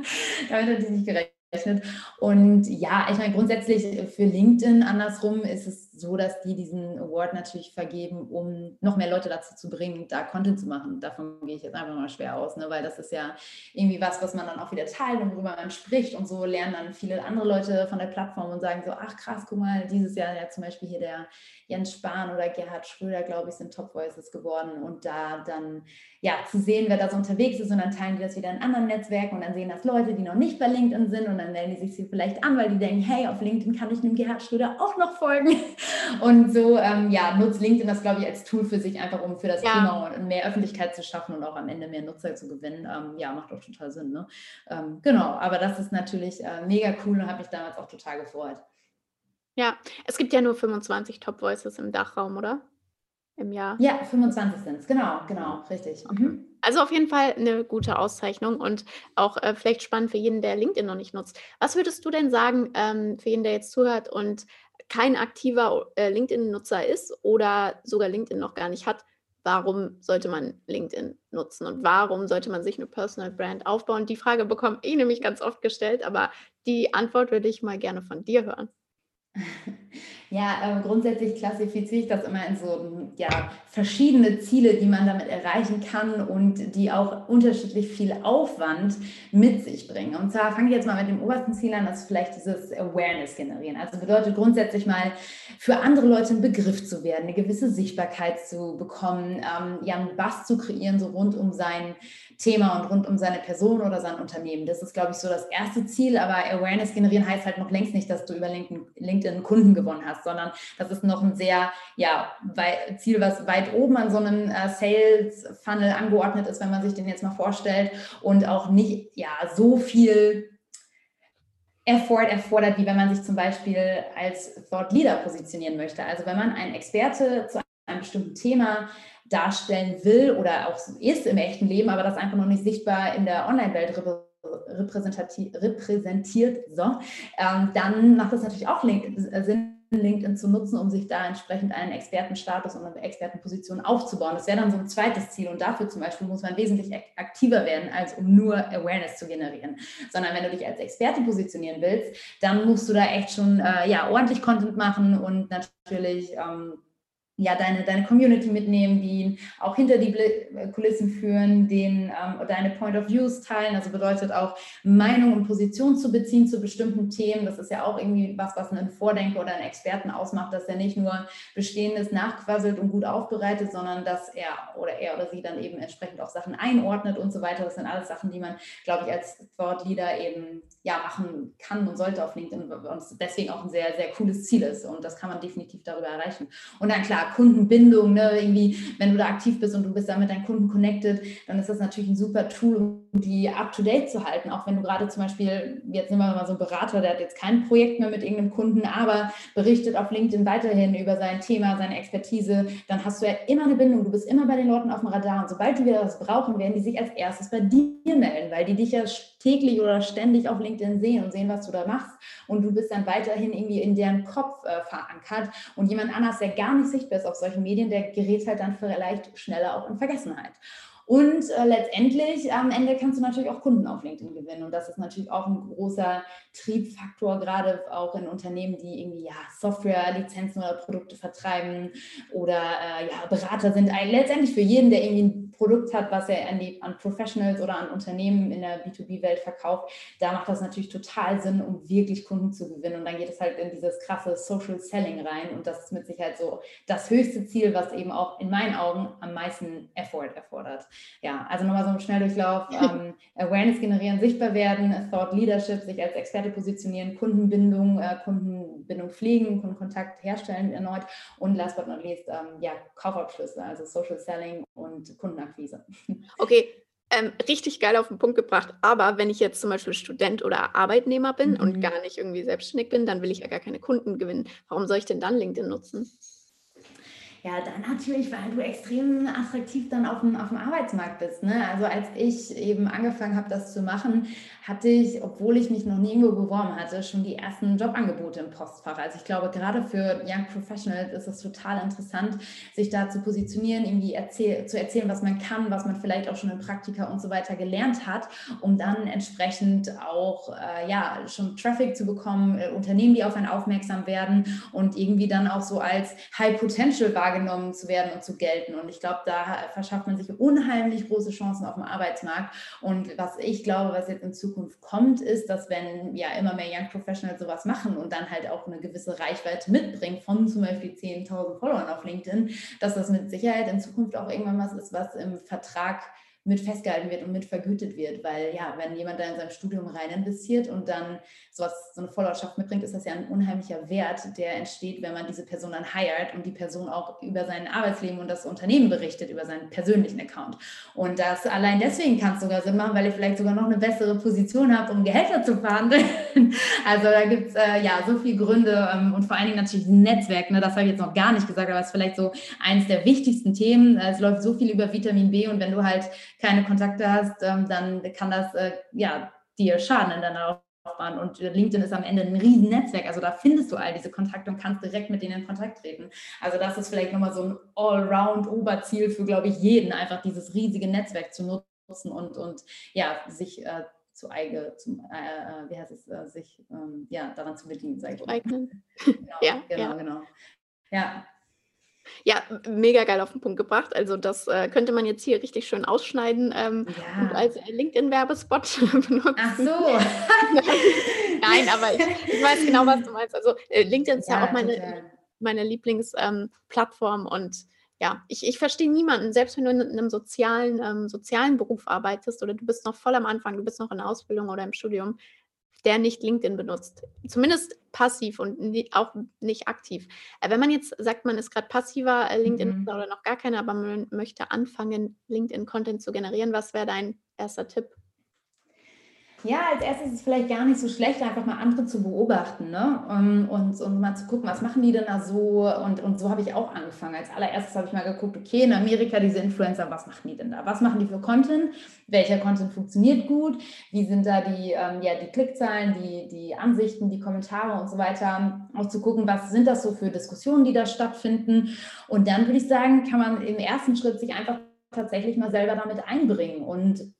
Damit hatte ich nicht gerechnet. Und ja, ich meine, grundsätzlich für LinkedIn andersrum ist es so, dass die diesen Award natürlich vergeben, um noch mehr Leute dazu zu bringen, da Content zu machen. Davon gehe ich jetzt einfach mal schwer aus, ne? weil das ist ja irgendwie was, was man dann auch wieder teilt und worüber man spricht. Und so lernen dann viele andere Leute von der Plattform und sagen so, ach krass, guck mal, dieses Jahr ja zum Beispiel hier der Jens Spahn oder Gerhard Schröder, glaube ich, sind Top Voices geworden. Und da dann ja zu sehen, wer da so unterwegs ist und dann teilen die das wieder in anderen Netzwerken und dann sehen das Leute, die noch nicht bei LinkedIn sind und dann melden die sich vielleicht an, weil die denken, hey, auf LinkedIn kann ich dem Gerhard Schröder auch noch folgen. Und so ähm, ja, nutzt LinkedIn das, glaube ich, als Tool für sich, einfach um für das ja. Thema mehr Öffentlichkeit zu schaffen und auch am Ende mehr Nutzer zu gewinnen. Ähm, ja, macht auch total Sinn. Ne? Ähm, genau, aber das ist natürlich äh, mega cool und habe mich damals auch total gefreut. Ja, es gibt ja nur 25 Top Voices im Dachraum, oder? Im Jahr. Ja, 25 sind es, genau, genau, richtig. Okay. Mhm. Also auf jeden Fall eine gute Auszeichnung und auch äh, vielleicht spannend für jeden, der LinkedIn noch nicht nutzt. Was würdest du denn sagen, ähm, für jeden, der jetzt zuhört und kein aktiver äh, LinkedIn-Nutzer ist oder sogar LinkedIn noch gar nicht hat, warum sollte man LinkedIn nutzen und warum sollte man sich eine Personal Brand aufbauen? Die Frage bekomme ich nämlich ganz oft gestellt, aber die Antwort würde ich mal gerne von dir hören. Ja, äh, grundsätzlich klassifiziere ich das immer in so ja, verschiedene Ziele, die man damit erreichen kann und die auch unterschiedlich viel Aufwand mit sich bringen. Und zwar fange ich jetzt mal mit dem obersten Ziel an, das ist vielleicht dieses Awareness generieren. Also bedeutet grundsätzlich mal für andere Leute ein Begriff zu werden, eine gewisse Sichtbarkeit zu bekommen, ähm, ja, einen Bass zu kreieren, so rund um sein Thema und rund um seine Person oder sein Unternehmen. Das ist, glaube ich, so das erste Ziel. Aber Awareness generieren heißt halt noch längst nicht, dass du über LinkedIn Kunden gewonnen hast, sondern das ist noch ein sehr ja, Ziel, was weit oben an so einem äh, Sales Funnel angeordnet ist, wenn man sich den jetzt mal vorstellt und auch nicht ja so viel Effort erfordert, wie wenn man sich zum Beispiel als Thought Leader positionieren möchte. Also wenn man ein Experte zu einem bestimmten Thema darstellen will oder auch ist im echten Leben, aber das einfach noch nicht sichtbar in der Online-Welt repräsentiert, so, ähm, dann macht es natürlich auch äh, Sinn, LinkedIn zu nutzen, um sich da entsprechend einen Expertenstatus und eine Expertenposition aufzubauen. Das wäre dann so ein zweites Ziel und dafür zum Beispiel muss man wesentlich aktiver werden, als um nur Awareness zu generieren. Sondern wenn du dich als Experte positionieren willst, dann musst du da echt schon äh, ja, ordentlich Content machen und natürlich ähm, ja, deine, deine Community mitnehmen, die auch hinter die äh, Kulissen führen, den, ähm, deine Point of Views teilen. Also bedeutet auch Meinung und Position zu beziehen zu bestimmten Themen. Das ist ja auch irgendwie was, was einen Vordenker oder einen Experten ausmacht, dass er nicht nur Bestehendes nachquasselt und gut aufbereitet, sondern dass er oder er oder sie dann eben entsprechend auch Sachen einordnet und so weiter. Das sind alles Sachen, die man, glaube ich, als Thought Leader eben ja, machen kann und sollte auf LinkedIn und deswegen auch ein sehr, sehr cooles Ziel ist. Und das kann man definitiv darüber erreichen. Und dann klar, Kundenbindung, ne, irgendwie, wenn du da aktiv bist und du bist da mit deinen Kunden connected, dann ist das natürlich ein super Tool, um die up to date zu halten. Auch wenn du gerade zum Beispiel, jetzt nehmen wir mal so einen Berater, der hat jetzt kein Projekt mehr mit irgendeinem Kunden, aber berichtet auf LinkedIn weiterhin über sein Thema, seine Expertise, dann hast du ja immer eine Bindung. Du bist immer bei den Leuten auf dem Radar. Und sobald die wieder was brauchen, werden die sich als erstes bei dir melden, weil die dich ja täglich oder ständig auf LinkedIn sehen und sehen, was du da machst. Und du bist dann weiterhin irgendwie in deren Kopf äh, verankert. Und jemand anders, der gar nicht sichtbar ist auf solchen Medien, der gerät halt dann vielleicht schneller auch in Vergessenheit. Und äh, letztendlich am Ende kannst du natürlich auch Kunden auf LinkedIn gewinnen. Und das ist natürlich auch ein großer Triebfaktor, gerade auch in Unternehmen, die irgendwie ja, Software-Lizenzen oder Produkte vertreiben oder äh, ja, Berater sind. Letztendlich für jeden, der irgendwie Produkt hat, was er an, die, an Professionals oder an Unternehmen in der B2B-Welt verkauft, da macht das natürlich total Sinn, um wirklich Kunden zu gewinnen. Und dann geht es halt in dieses krasse Social Selling rein. Und das ist mit Sicherheit so das höchste Ziel, was eben auch in meinen Augen am meisten Effort erfordert. Ja, also nochmal so ein Schnelldurchlauf. ähm, Awareness generieren, sichtbar werden, Thought Leadership, sich als Experte positionieren, Kundenbindung, äh, Kundenbindung pflegen, Kundenkontakt herstellen erneut und last but not least, ähm, ja, Kaufabschlüsse, also Social Selling und Kundenakquise. Okay, ähm, richtig geil auf den Punkt gebracht. Aber wenn ich jetzt zum Beispiel Student oder Arbeitnehmer bin mhm. und gar nicht irgendwie selbstständig bin, dann will ich ja gar keine Kunden gewinnen. Warum soll ich denn dann LinkedIn nutzen? Ja, dann natürlich, weil du extrem attraktiv dann auf dem, auf dem Arbeitsmarkt bist. Ne? Also als ich eben angefangen habe, das zu machen, hatte ich, obwohl ich mich noch nirgendwo beworben hatte, schon die ersten Jobangebote im Postfach. Also ich glaube, gerade für Young Professionals ist es total interessant, sich da zu positionieren, irgendwie erzähl zu erzählen, was man kann, was man vielleicht auch schon in Praktika und so weiter gelernt hat, um dann entsprechend auch äh, ja, schon Traffic zu bekommen, äh, Unternehmen, die auf einen aufmerksam werden und irgendwie dann auch so als High Potential wahrgenommen wahrgenommen zu werden und zu gelten. Und ich glaube, da verschafft man sich unheimlich große Chancen auf dem Arbeitsmarkt. Und was ich glaube, was jetzt in Zukunft kommt, ist, dass wenn ja immer mehr Young Professionals sowas machen und dann halt auch eine gewisse Reichweite mitbringen von zum Beispiel 10.000 Followern auf LinkedIn, dass das mit Sicherheit in Zukunft auch irgendwann was ist, was im Vertrag mit festgehalten wird und mit vergütet wird. Weil ja, wenn jemand da in sein Studium rein investiert und dann sowas, so eine Followerschaft mitbringt, ist das ja ein unheimlicher Wert, der entsteht, wenn man diese Person dann hired und die Person auch über sein Arbeitsleben und das Unternehmen berichtet, über seinen persönlichen Account. Und das allein deswegen kann es sogar Sinn machen, weil ihr vielleicht sogar noch eine bessere Position habt, um Gehälter zu verhandeln. also da gibt es äh, ja so viele Gründe ähm, und vor allen Dingen natürlich Netzwerk, ne, das habe ich jetzt noch gar nicht gesagt, aber es ist vielleicht so eines der wichtigsten Themen. Es läuft so viel über Vitamin B und wenn du halt keine Kontakte hast, ähm, dann kann das äh, ja dir schaden in deiner Laufbahn. Und LinkedIn ist am Ende ein riesen Netzwerk. Also da findest du all diese Kontakte und kannst direkt mit denen in Kontakt treten. Also das ist vielleicht nochmal so ein Allround-Oberziel für, glaube ich, jeden, einfach dieses riesige Netzwerk zu nutzen und, und ja, sich äh, zu eigen, zum, äh, äh, wie heißt es, äh, sich ähm, ja, daran zu bedienen, sage ich. Eignen. Genau, ja, genau, ja. genau. Ja, ja, mega geil auf den Punkt gebracht. Also das äh, könnte man jetzt hier richtig schön ausschneiden ähm, ja. und als LinkedIn-Werbespot benutzen. Ach so. Nein, aber ich, ich, weiß genau, was du meinst. Also äh, LinkedIn ist ja, ja auch meine, meine Lieblingsplattform ähm, und ja, ich, ich verstehe niemanden, selbst wenn du in einem sozialen, ähm, sozialen Beruf arbeitest oder du bist noch voll am Anfang, du bist noch in der Ausbildung oder im Studium, der nicht LinkedIn benutzt. Zumindest passiv und auch nicht aktiv. Äh, wenn man jetzt sagt, man ist gerade passiver äh, LinkedIn mhm. oder noch gar keiner, aber man möchte anfangen, LinkedIn-Content zu generieren, was wäre dein erster Tipp? Ja, als erstes ist es vielleicht gar nicht so schlecht, einfach mal andere zu beobachten ne? und, und, und mal zu gucken, was machen die denn da so. Und, und so habe ich auch angefangen. Als allererstes habe ich mal geguckt, okay, in Amerika diese Influencer, was machen die denn da? Was machen die für Content? Welcher Content funktioniert gut? Wie sind da die, ähm, ja, die Klickzahlen, die, die Ansichten, die Kommentare und so weiter? Auch zu gucken, was sind das so für Diskussionen, die da stattfinden. Und dann würde ich sagen, kann man im ersten Schritt sich einfach tatsächlich mal selber damit einbringen und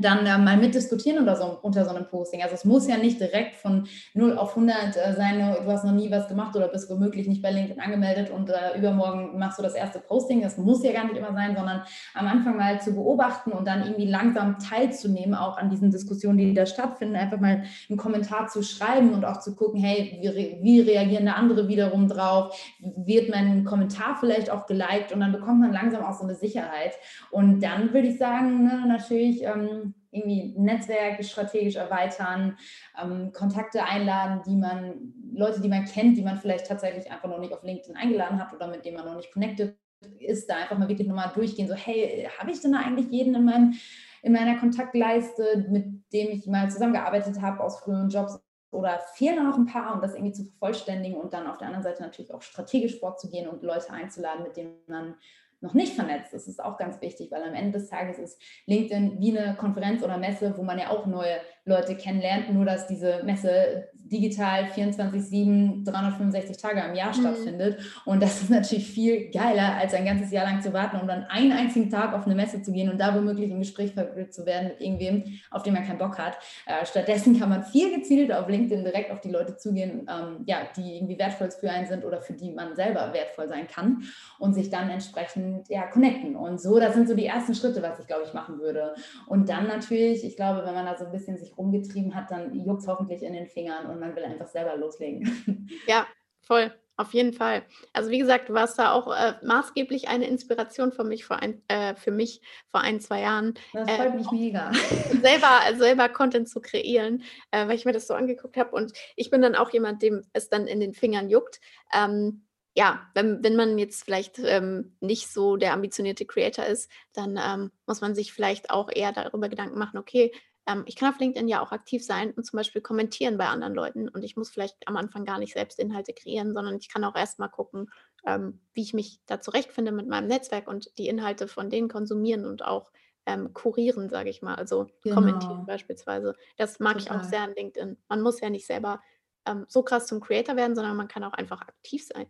dann äh, mal mitdiskutieren oder so unter so einem Posting. Also es muss ja nicht direkt von 0 auf 100 äh, sein, du hast noch nie was gemacht oder bist womöglich nicht bei LinkedIn angemeldet und äh, übermorgen machst du das erste Posting. Das muss ja gar nicht immer sein, sondern am Anfang mal zu beobachten und dann irgendwie langsam teilzunehmen, auch an diesen Diskussionen, die da stattfinden, einfach mal einen Kommentar zu schreiben und auch zu gucken, hey, wie, re wie reagieren da andere wiederum drauf? Wird mein Kommentar vielleicht auch geliked? Und dann bekommt man langsam auch so eine Sicherheit. Und dann würde ich sagen, ne, natürlich, ähm, irgendwie Netzwerk strategisch erweitern, ähm, Kontakte einladen, die man, Leute, die man kennt, die man vielleicht tatsächlich einfach noch nicht auf LinkedIn eingeladen hat oder mit denen man noch nicht connected ist, da einfach mal wirklich nochmal durchgehen, so hey, habe ich denn da eigentlich jeden in meinem in meiner Kontaktleiste, mit dem ich mal zusammengearbeitet habe aus früheren Jobs oder fehlen da noch ein paar, um das irgendwie zu vervollständigen und dann auf der anderen Seite natürlich auch strategisch vorzugehen und Leute einzuladen, mit denen man noch nicht vernetzt ist, ist auch ganz wichtig, weil am Ende des Tages ist LinkedIn wie eine Konferenz oder Messe, wo man ja auch neue Leute kennenlernt, nur dass diese Messe digital 24-7, 365 Tage im Jahr mhm. stattfindet. Und das ist natürlich viel geiler, als ein ganzes Jahr lang zu warten, um dann einen einzigen Tag auf eine Messe zu gehen und da womöglich im Gespräch verwickelt zu werden mit irgendwem, auf den man keinen Bock hat. Äh, stattdessen kann man viel gezielt auf LinkedIn direkt auf die Leute zugehen, ähm, ja, die irgendwie wertvoll für einen sind oder für die man selber wertvoll sein kann und sich dann entsprechend ja, connecten. Und so, das sind so die ersten Schritte, was ich glaube ich machen würde. Und dann natürlich, ich glaube, wenn man da so ein bisschen sich rumgetrieben hat, dann juckt es hoffentlich in den Fingern und man will einfach selber loslegen. Ja, voll. Auf jeden Fall. Also wie gesagt, du warst da auch äh, maßgeblich eine Inspiration für mich vor ein, äh, für mich vor ein, zwei Jahren. Das freut äh, mich mega. Selber, selber Content zu kreieren, äh, weil ich mir das so angeguckt habe. Und ich bin dann auch jemand, dem es dann in den Fingern juckt. Ähm, ja, wenn, wenn man jetzt vielleicht ähm, nicht so der ambitionierte Creator ist, dann ähm, muss man sich vielleicht auch eher darüber Gedanken machen, okay, ähm, ich kann auf LinkedIn ja auch aktiv sein und zum Beispiel kommentieren bei anderen Leuten. Und ich muss vielleicht am Anfang gar nicht selbst Inhalte kreieren, sondern ich kann auch erstmal gucken, ähm, wie ich mich da zurechtfinde mit meinem Netzwerk und die Inhalte von denen konsumieren und auch ähm, kurieren, sage ich mal. Also genau. kommentieren beispielsweise. Das mag Total. ich auch sehr an LinkedIn. Man muss ja nicht selber ähm, so krass zum Creator werden, sondern man kann auch einfach aktiv sein.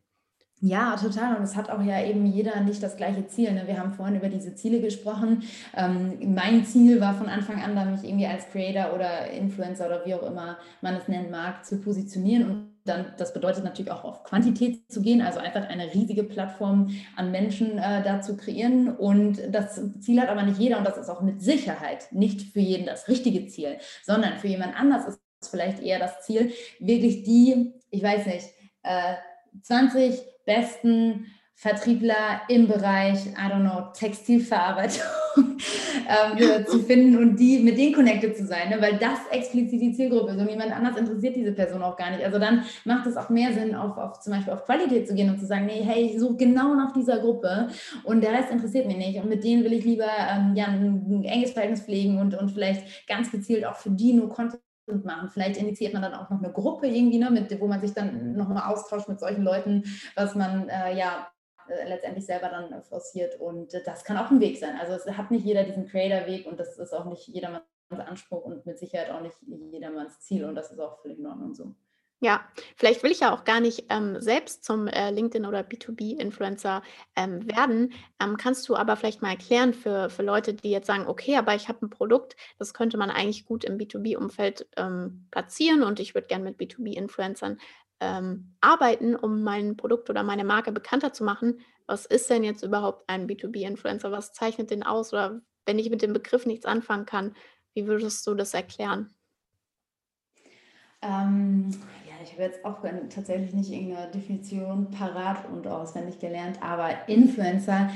Ja, total. Und es hat auch ja eben jeder nicht das gleiche Ziel. Ne? Wir haben vorhin über diese Ziele gesprochen. Ähm, mein Ziel war von Anfang an, mich irgendwie als Creator oder Influencer oder wie auch immer man es nennen mag, zu positionieren. Und dann, das bedeutet natürlich auch auf Quantität zu gehen, also einfach eine riesige Plattform an Menschen äh, da zu kreieren. Und das Ziel hat aber nicht jeder und das ist auch mit Sicherheit nicht für jeden das richtige Ziel, sondern für jemand anders ist es vielleicht eher das Ziel, wirklich die, ich weiß nicht, äh, 20 besten Vertriebler im Bereich, I don't know, Textilverarbeitung ähm, zu finden und die mit denen connected zu sein, ne? weil das explizit die Zielgruppe ist und jemand anders interessiert diese Person auch gar nicht. Also dann macht es auch mehr Sinn, auf, auf zum Beispiel auf Qualität zu gehen und zu sagen, nee, hey, ich suche genau nach dieser Gruppe und der Rest interessiert mich nicht und mit denen will ich lieber ähm, ja, ein, ein enges Verhältnis pflegen und, und vielleicht ganz gezielt auch für die nur Content machen. Vielleicht initiiert man dann auch noch eine Gruppe irgendwie, ne, mit, wo man sich dann nochmal austauscht mit solchen Leuten, was man äh, ja äh, letztendlich selber dann forciert. Und äh, das kann auch ein Weg sein. Also es hat nicht jeder diesen Creator-Weg und das ist auch nicht jedermanns Anspruch und mit Sicherheit auch nicht jedermanns Ziel und das ist auch völlig in Ordnung so. Ja, vielleicht will ich ja auch gar nicht ähm, selbst zum äh, LinkedIn oder B2B-Influencer ähm, werden. Ähm, kannst du aber vielleicht mal erklären für, für Leute, die jetzt sagen, okay, aber ich habe ein Produkt, das könnte man eigentlich gut im B2B-Umfeld ähm, platzieren und ich würde gerne mit B2B-Influencern ähm, arbeiten, um mein Produkt oder meine Marke bekannter zu machen. Was ist denn jetzt überhaupt ein B2B-Influencer? Was zeichnet den aus? Oder wenn ich mit dem Begriff nichts anfangen kann, wie würdest du das erklären? Ich habe jetzt auch tatsächlich nicht irgendeine Definition parat und auswendig gelernt, aber Influencer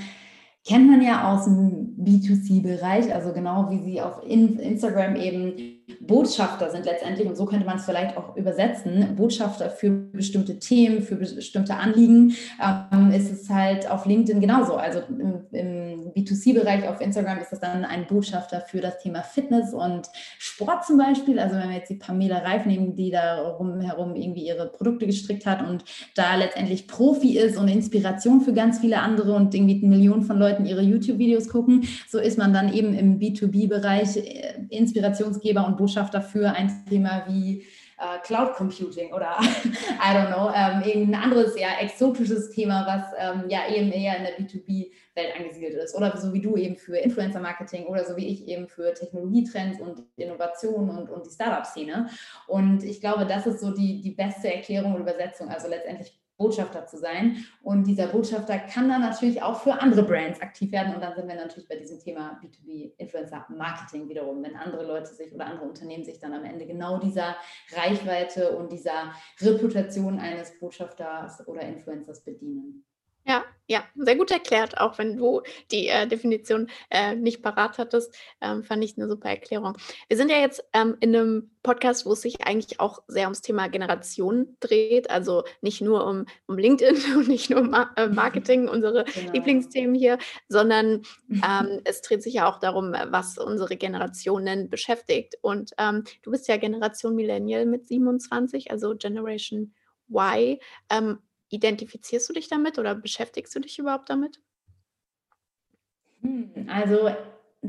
kennt man ja aus dem B2C-Bereich, also genau wie sie auf Instagram eben Botschafter sind letztendlich, und so könnte man es vielleicht auch übersetzen, Botschafter für bestimmte Themen, für bestimmte Anliegen, ähm, ist es halt auf LinkedIn genauso. Also im, im B2C-Bereich auf Instagram ist es dann ein Botschafter für das Thema Fitness und Sport zum Beispiel. Also wenn wir jetzt die Pamela Reif nehmen, die da herum irgendwie ihre Produkte gestrickt hat und da letztendlich Profi ist und Inspiration für ganz viele andere und irgendwie Millionen von Leuten ihre YouTube-Videos gucken, so ist man dann eben im B2B-Bereich äh, Inspirationsgeber und Botschafter für ein Thema wie äh, Cloud Computing oder I don't know, ähm, irgendein anderes, ja, exotisches Thema, was ähm, ja eben eher in der B2B-Welt angesiedelt ist. Oder so wie du eben für Influencer-Marketing oder so wie ich eben für Technologietrends und Innovation und, und die Startup-Szene. Und ich glaube, das ist so die, die beste Erklärung und Übersetzung. Also letztendlich Botschafter zu sein. Und dieser Botschafter kann dann natürlich auch für andere Brands aktiv werden. Und dann sind wir natürlich bei diesem Thema B2B-Influencer-Marketing wiederum, wenn andere Leute sich oder andere Unternehmen sich dann am Ende genau dieser Reichweite und dieser Reputation eines Botschafters oder Influencers bedienen. Ja, ja, sehr gut erklärt, auch wenn du die äh, Definition äh, nicht parat hattest, ähm, fand ich eine super Erklärung. Wir sind ja jetzt ähm, in einem Podcast, wo es sich eigentlich auch sehr ums Thema Generation dreht, also nicht nur um, um LinkedIn und nicht nur um Ma äh, Marketing, unsere genau. Lieblingsthemen hier, sondern ähm, es dreht sich ja auch darum, was unsere Generationen beschäftigt. Und ähm, du bist ja Generation Millennial mit 27, also Generation Y. Ähm, Identifizierst du dich damit oder beschäftigst du dich überhaupt damit? Hm, also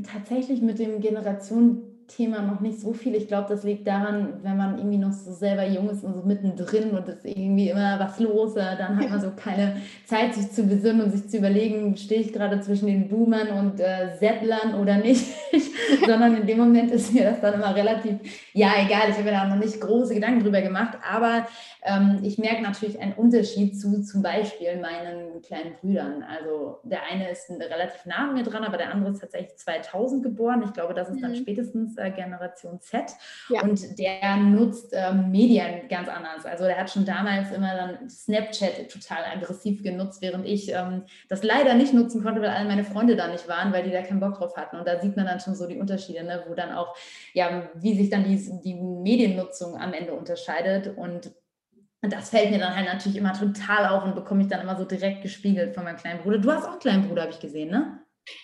tatsächlich mit dem Generation Thema noch nicht so viel. Ich glaube, das liegt daran, wenn man irgendwie noch so selber jung ist und so mittendrin und ist irgendwie immer was los, dann hat man so keine Zeit, sich zu besinnen und sich zu überlegen, stehe ich gerade zwischen den Boomern und äh, Settlern oder nicht, sondern in dem Moment ist mir das dann immer relativ, ja, egal, ich habe mir da noch nicht große Gedanken drüber gemacht, aber ähm, ich merke natürlich einen Unterschied zu zum Beispiel meinen kleinen Brüdern. Also der eine ist relativ nah an mir dran, aber der andere ist tatsächlich 2000 geboren. Ich glaube, das ist dann mhm. spätestens äh, Generation Z. Ja. Und der nutzt ähm, Medien ganz anders. Also der hat schon damals immer dann Snapchat total aggressiv genutzt, während ich ähm, das leider nicht nutzen konnte, weil alle meine Freunde da nicht waren, weil die da keinen Bock drauf hatten. Und da sieht man dann schon so die Unterschiede, ne? wo dann auch, ja, wie sich dann die, die Mediennutzung am Ende unterscheidet. Und und das fällt mir dann halt natürlich immer total auf und bekomme ich dann immer so direkt gespiegelt von meinem kleinen Bruder. Du hast auch einen kleinen Bruder, habe ich gesehen, ne?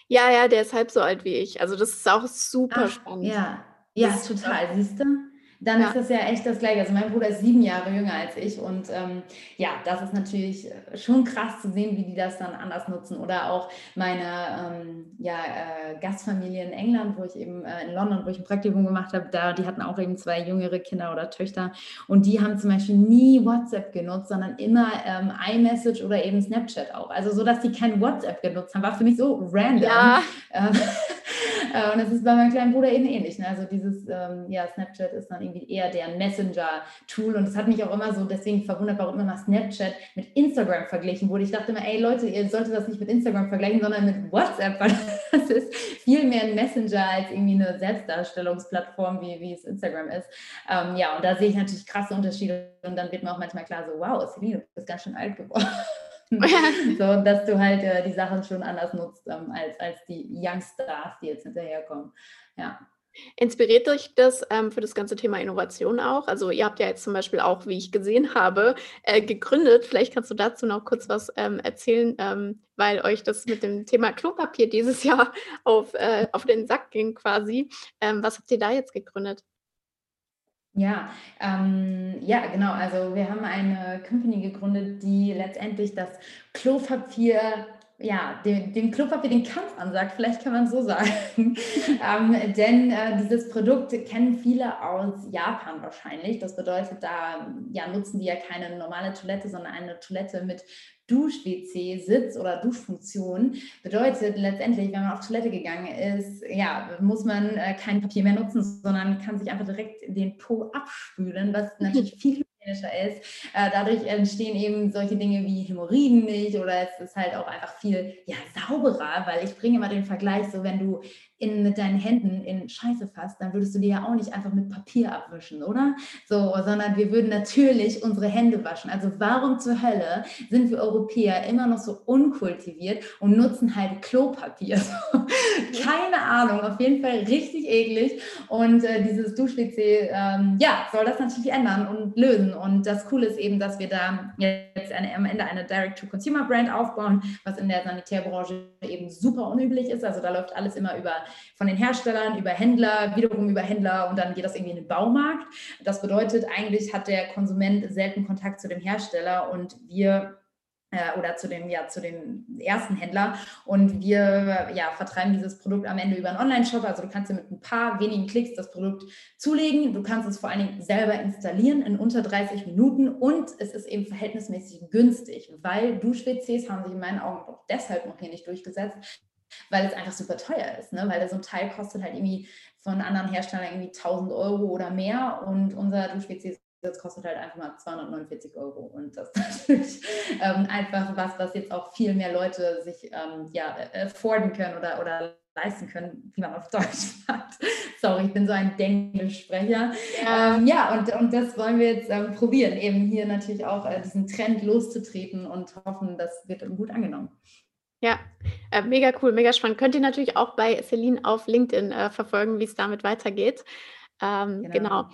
Ja, ja, der ist halb so alt wie ich. Also das ist auch super Ach, spannend. Ja, ja, total, siehst du? Dann ja. ist das ja echt das Gleiche. Also mein Bruder ist sieben Jahre jünger als ich und ähm, ja, das ist natürlich schon krass zu sehen, wie die das dann anders nutzen. Oder auch meine ähm, ja, äh, Gastfamilie in England, wo ich eben äh, in London, wo ich ein Praktikum gemacht habe, da die hatten auch eben zwei jüngere Kinder oder Töchter und die haben zum Beispiel nie WhatsApp genutzt, sondern immer ähm, iMessage oder eben Snapchat auch. Also so, dass die kein WhatsApp genutzt haben, war für mich so random. Ja. Äh, und das ist bei meinem kleinen Bruder eben ähnlich. Ne? Also dieses, ähm, ja, Snapchat ist dann irgendwie eher der Messenger-Tool. Und das hat mich auch immer so deswegen verwundert, warum immer Snapchat mit Instagram verglichen wurde. Ich dachte immer, ey Leute, ihr solltet das nicht mit Instagram vergleichen, sondern mit WhatsApp, weil das ist viel mehr ein Messenger als irgendwie eine Selbstdarstellungsplattform, wie, wie es Instagram ist. Ähm, ja, und da sehe ich natürlich krasse Unterschiede. Und dann wird mir auch manchmal klar, so, wow, Celine, du bist ganz schön alt geworden. so, dass du halt äh, die Sachen schon anders nutzt ähm, als, als die Youngstars, die jetzt hinterherkommen. Ja. Inspiriert euch das ähm, für das ganze Thema Innovation auch? Also ihr habt ja jetzt zum Beispiel auch, wie ich gesehen habe, äh, gegründet. Vielleicht kannst du dazu noch kurz was ähm, erzählen, ähm, weil euch das mit dem Thema Klopapier dieses Jahr auf, äh, auf den Sack ging quasi. Ähm, was habt ihr da jetzt gegründet? Ja, ähm, ja, genau. Also wir haben eine Company gegründet, die letztendlich das Klopapier ja, dem, dem Klopapier den Kampf ansagt, vielleicht kann man so sagen. ähm, denn äh, dieses Produkt kennen viele aus Japan wahrscheinlich. Das bedeutet, da ja, nutzen die ja keine normale Toilette, sondern eine Toilette mit Dusch-WC-Sitz oder Duschfunktion bedeutet letztendlich, wenn man auf Toilette gegangen ist, ja, muss man äh, kein Papier mehr nutzen, sondern kann sich einfach direkt den Po abspülen, was natürlich viel hygienischer ist. Äh, dadurch entstehen eben solche Dinge wie Hämorrhoiden nicht oder es ist halt auch einfach viel ja, sauberer, weil ich bringe immer den Vergleich, so wenn du in, mit deinen Händen in Scheiße fasst, dann würdest du dir ja auch nicht einfach mit Papier abwischen, oder? So, sondern wir würden natürlich unsere Hände waschen. Also warum zur Hölle sind wir Europäer immer noch so unkultiviert und nutzen halt Klopapier? Keine Ahnung, auf jeden Fall richtig eklig. Und äh, dieses Dusch-WC, ähm, ja, soll das natürlich ändern und lösen. Und das Coole ist eben, dass wir da jetzt eine, am Ende eine Direct-to-Consumer-Brand aufbauen, was in der Sanitärbranche eben super unüblich ist. Also da läuft alles immer über von den Herstellern über Händler, wiederum über Händler und dann geht das irgendwie in den Baumarkt. Das bedeutet, eigentlich hat der Konsument selten Kontakt zu dem Hersteller und wir äh, oder zu dem, ja, zu dem ersten Händler. Und wir ja, vertreiben dieses Produkt am Ende über einen Online-Shop. Also du kannst dir mit ein paar wenigen Klicks das Produkt zulegen. Du kannst es vor allen Dingen selber installieren in unter 30 Minuten und es ist eben verhältnismäßig günstig, weil Dusch-WCs haben sich in meinen Augen auch deshalb noch hier nicht durchgesetzt, weil es einfach super teuer ist, ne? weil so ein Teil kostet halt irgendwie von anderen Herstellern irgendwie 1000 Euro oder mehr und unser Dusch-WC das kostet halt einfach mal 249 Euro und das ist natürlich ähm, einfach was, was jetzt auch viel mehr Leute sich ähm, ja, afforden können oder, oder leisten können, wie man auf Deutsch sagt. Sorry, ich bin so ein Denglischsprecher. Ja, ähm, ja und, und das wollen wir jetzt ähm, probieren, eben hier natürlich auch äh, diesen Trend loszutreten und hoffen, das wird gut angenommen. Ja, äh, mega cool, mega spannend. Könnt ihr natürlich auch bei Celine auf LinkedIn äh, verfolgen, wie es damit weitergeht. Ähm, genau. genau.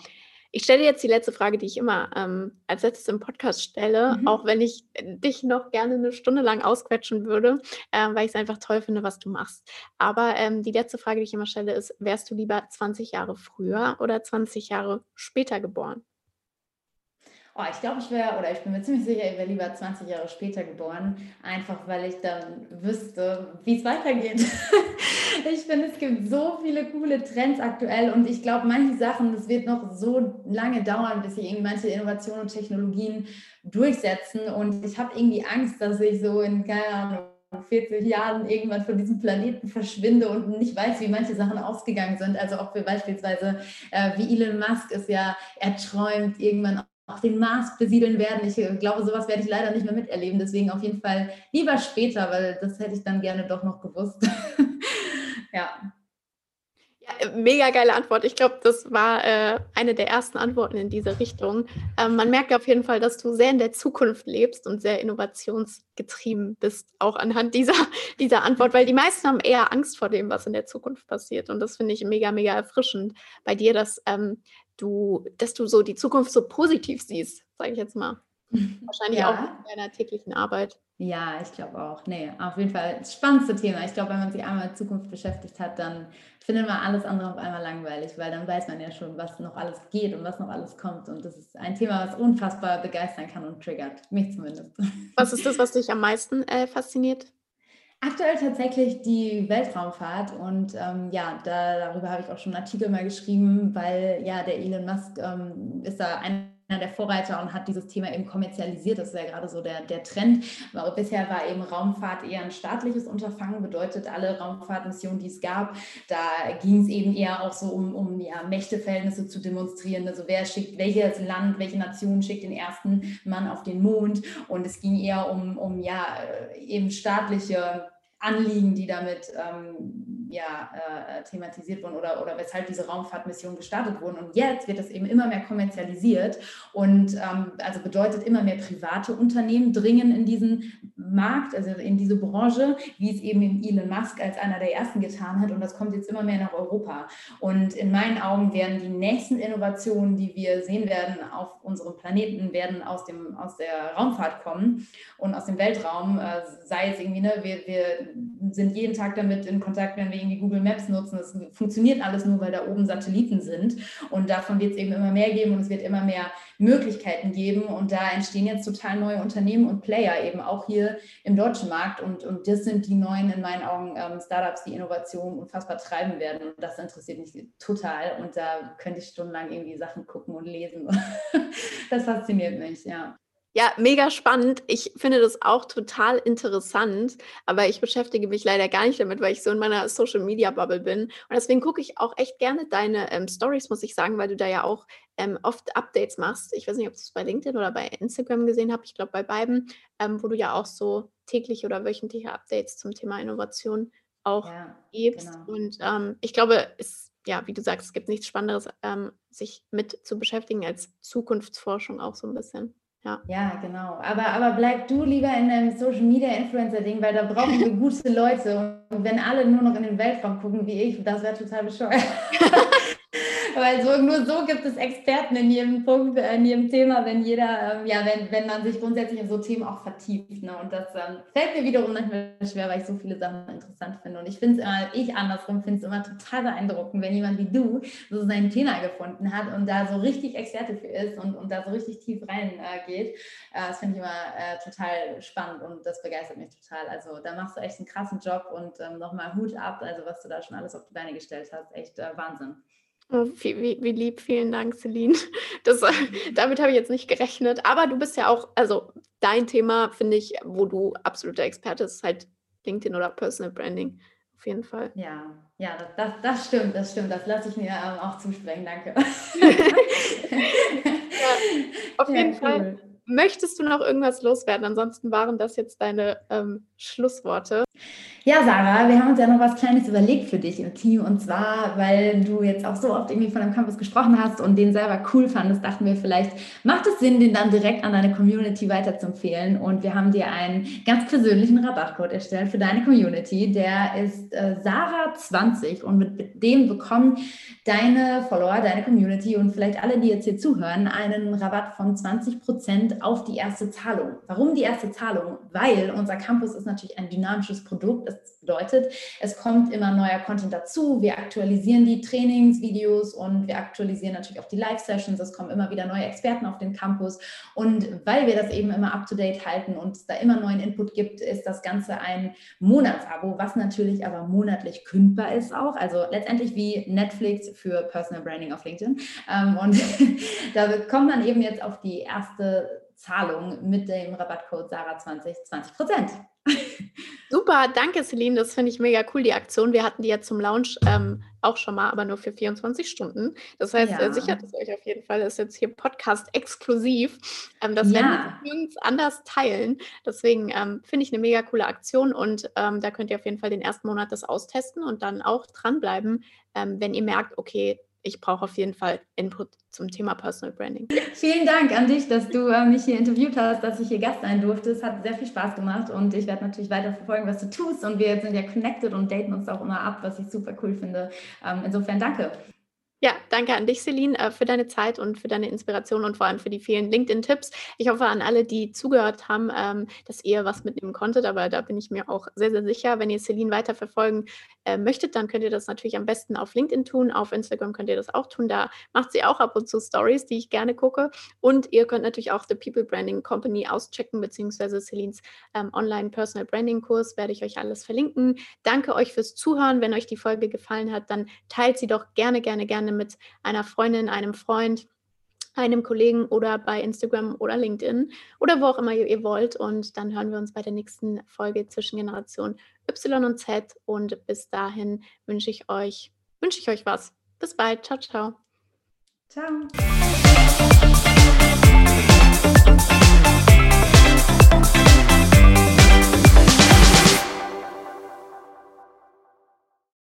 Ich stelle jetzt die letzte Frage, die ich immer ähm, als letztes im Podcast stelle, mhm. auch wenn ich dich noch gerne eine Stunde lang ausquetschen würde, äh, weil ich es einfach toll finde, was du machst. Aber ähm, die letzte Frage, die ich immer stelle, ist, wärst du lieber 20 Jahre früher oder 20 Jahre später geboren? Oh, ich glaube, ich wäre, oder ich bin mir ziemlich sicher, ich wäre lieber 20 Jahre später geboren, einfach weil ich dann wüsste, wie es weitergeht. ich finde, es gibt so viele coole Trends aktuell und ich glaube, manche Sachen, das wird noch so lange dauern, bis sich irgendwie manche Innovationen und Technologien durchsetzen und ich habe irgendwie Angst, dass ich so in, keine Ahnung, 40 Jahren irgendwann von diesem Planeten verschwinde und nicht weiß, wie manche Sachen ausgegangen sind. Also auch für beispielsweise, äh, wie Elon Musk es ja erträumt, irgendwann auch den Mars besiedeln werden. Ich äh, glaube, sowas werde ich leider nicht mehr miterleben. Deswegen auf jeden Fall lieber später, weil das hätte ich dann gerne doch noch gewusst. ja. Ja, äh, mega geile Antwort. Ich glaube, das war äh, eine der ersten Antworten in diese Richtung. Ähm, man merkt auf jeden Fall, dass du sehr in der Zukunft lebst und sehr innovationsgetrieben bist, auch anhand dieser, dieser Antwort, weil die meisten haben eher Angst vor dem, was in der Zukunft passiert. Und das finde ich mega, mega erfrischend bei dir, dass ähm, du, dass du so die Zukunft so positiv siehst, sage ich jetzt mal. Wahrscheinlich ja. auch in deiner täglichen Arbeit. Ja, ich glaube auch. Nee, auf jeden Fall das spannendste Thema. Ich glaube, wenn man sich einmal mit Zukunft beschäftigt hat, dann findet man alles andere auf einmal langweilig, weil dann weiß man ja schon, was noch alles geht und was noch alles kommt. Und das ist ein Thema, was unfassbar begeistern kann und triggert. Mich zumindest. Was ist das, was dich am meisten äh, fasziniert? Aktuell tatsächlich die Weltraumfahrt und ähm, ja, da, darüber habe ich auch schon einen Artikel mal geschrieben, weil ja, der Elon Musk ähm, ist da ein der Vorreiter und hat dieses Thema eben kommerzialisiert. Das ist ja gerade so der, der Trend. Aber bisher war eben Raumfahrt eher ein staatliches Unterfangen, bedeutet alle Raumfahrtmissionen, die es gab, da ging es eben eher auch so um, um ja, Mächteverhältnisse zu demonstrieren. Also wer schickt, welches Land, welche Nation schickt den ersten Mann auf den Mond. Und es ging eher um, um ja, eben staatliche Anliegen, die damit ähm, ja, äh, thematisiert wurden oder, oder weshalb diese Raumfahrtmissionen gestartet wurden. Und jetzt wird das eben immer mehr kommerzialisiert und ähm, also bedeutet immer mehr private Unternehmen dringen in diesen Markt, also in diese Branche, wie es eben Elon Musk als einer der ersten getan hat. Und das kommt jetzt immer mehr nach Europa. Und in meinen Augen werden die nächsten Innovationen, die wir sehen werden auf unserem Planeten, werden aus, dem, aus der Raumfahrt kommen und aus dem Weltraum. Äh, sei es irgendwie, ne, wir, wir sind jeden Tag damit in Kontakt, wenn wir irgendwie Google Maps nutzen. Das funktioniert alles nur, weil da oben Satelliten sind. Und davon wird es eben immer mehr geben und es wird immer mehr Möglichkeiten geben. Und da entstehen jetzt total neue Unternehmen und Player eben auch hier im deutschen Markt. Und, und das sind die neuen, in meinen Augen, ähm, Startups, die Innovation unfassbar treiben werden. Und das interessiert mich total. Und da könnte ich stundenlang irgendwie Sachen gucken und lesen. das fasziniert mich, ja. Ja, mega spannend. Ich finde das auch total interessant, aber ich beschäftige mich leider gar nicht damit, weil ich so in meiner Social Media Bubble bin. Und deswegen gucke ich auch echt gerne deine ähm, Stories, muss ich sagen, weil du da ja auch ähm, oft Updates machst. Ich weiß nicht, ob du es bei LinkedIn oder bei Instagram gesehen hast. Ich glaube bei beiden, ähm, wo du ja auch so täglich oder wöchentliche Updates zum Thema Innovation auch ja, gibst. Genau. Und ähm, ich glaube, es ja, wie du sagst, es gibt nichts Spannenderes, ähm, sich mit zu beschäftigen als Zukunftsforschung auch so ein bisschen. Ja. ja, genau. Aber, aber bleib du lieber in deinem Social Media Influencer-Ding, weil da brauchen wir gute Leute. Und wenn alle nur noch in den Weltraum gucken wie ich, das wäre total bescheuert. Weil so, nur so gibt es Experten in jedem Punkt, äh, in jedem Thema, wenn jeder, ähm, ja, wenn, wenn man sich grundsätzlich in so Themen auch vertieft. Ne? Und das ähm, fällt mir wiederum manchmal schwer, weil ich so viele Sachen interessant finde. Und ich finde es immer, ich andersrum finde es immer total beeindruckend, wenn jemand wie du so sein Thema gefunden hat und da so richtig Experte für ist und, und da so richtig tief reingeht. Äh, äh, das finde ich immer äh, total spannend und das begeistert mich total. Also da machst du echt einen krassen Job und ähm, nochmal Hut ab, also was du da schon alles auf die Beine gestellt hast. Echt äh, Wahnsinn. Oh, wie, wie, wie, lieb, vielen Dank, Celine. Das, äh, damit habe ich jetzt nicht gerechnet. Aber du bist ja auch, also dein Thema, finde ich, wo du absoluter Experte bist, ist halt LinkedIn oder Personal Branding. Auf jeden Fall. Ja, ja, das, das, das stimmt, das stimmt. Das lasse ich mir ähm, auch zusprechen. Danke. ja, auf jeden ja, cool. Fall. Möchtest du noch irgendwas loswerden? Ansonsten waren das jetzt deine ähm, Schlussworte. Ja, Sarah, wir haben uns ja noch was Kleines überlegt für dich im Team. Und zwar, weil du jetzt auch so oft irgendwie von dem Campus gesprochen hast und den selber cool fandest, dachten wir, vielleicht macht es Sinn, den dann direkt an deine Community weiterzuempfehlen. Und wir haben dir einen ganz persönlichen Rabattcode erstellt für deine Community. Der ist äh, Sarah20 und mit dem bekommen deine Follower, deine Community und vielleicht alle, die jetzt hier zuhören, einen Rabatt von 20 Prozent auf die erste Zahlung. Warum die erste Zahlung? Weil unser Campus ist natürlich ein dynamisches Produkt Das bedeutet, es kommt immer neuer Content dazu. Wir aktualisieren die Trainingsvideos und wir aktualisieren natürlich auch die Live-Sessions. Es kommen immer wieder neue Experten auf den Campus. Und weil wir das eben immer up-to-date halten und es da immer neuen Input gibt, ist das Ganze ein Monatsabo, was natürlich aber monatlich kündbar ist auch. Also letztendlich wie Netflix für Personal Branding auf LinkedIn. Ähm, und da kommt man eben jetzt auf die erste Zahlung mit dem Rabattcode SARA20 20 Prozent. Super, danke Celine, das finde ich mega cool, die Aktion. Wir hatten die ja zum Launch ähm, auch schon mal, aber nur für 24 Stunden. Das heißt, ja. äh, sichert es euch auf jeden Fall, das ist jetzt hier Podcast exklusiv. Ähm, das ja. werden wir uns anders teilen. Deswegen ähm, finde ich eine mega coole Aktion und ähm, da könnt ihr auf jeden Fall den ersten Monat das austesten und dann auch dranbleiben, ähm, wenn ihr merkt, okay, ich brauche auf jeden Fall Input zum Thema Personal Branding. Vielen Dank an dich, dass du äh, mich hier interviewt hast, dass ich hier Gast sein durfte. Es hat sehr viel Spaß gemacht und ich werde natürlich weiter verfolgen, was du tust. Und wir sind ja connected und daten uns auch immer ab, was ich super cool finde. Ähm, insofern danke. Ja, danke an dich, Celine, äh, für deine Zeit und für deine Inspiration und vor allem für die vielen LinkedIn-Tipps. Ich hoffe an alle, die zugehört haben, ähm, dass ihr was mitnehmen konntet, aber da bin ich mir auch sehr, sehr sicher. Wenn ihr Celine weiterverfolgen äh, möchtet, dann könnt ihr das natürlich am besten auf LinkedIn tun. Auf Instagram könnt ihr das auch tun. Da macht sie auch ab und zu Stories, die ich gerne gucke. Und ihr könnt natürlich auch The People Branding Company auschecken, beziehungsweise Celines ähm, Online-Personal Branding-Kurs, werde ich euch alles verlinken. Danke euch fürs Zuhören. Wenn euch die Folge gefallen hat, dann teilt sie doch gerne, gerne, gerne mit einer Freundin, einem Freund, einem Kollegen oder bei Instagram oder LinkedIn oder wo auch immer ihr, wollt. Und dann hören wir uns bei der nächsten Folge zwischen Generation Y und Z. Und bis dahin wünsche ich euch, wünsche ich euch was. Bis bald. Ciao, ciao. Ciao.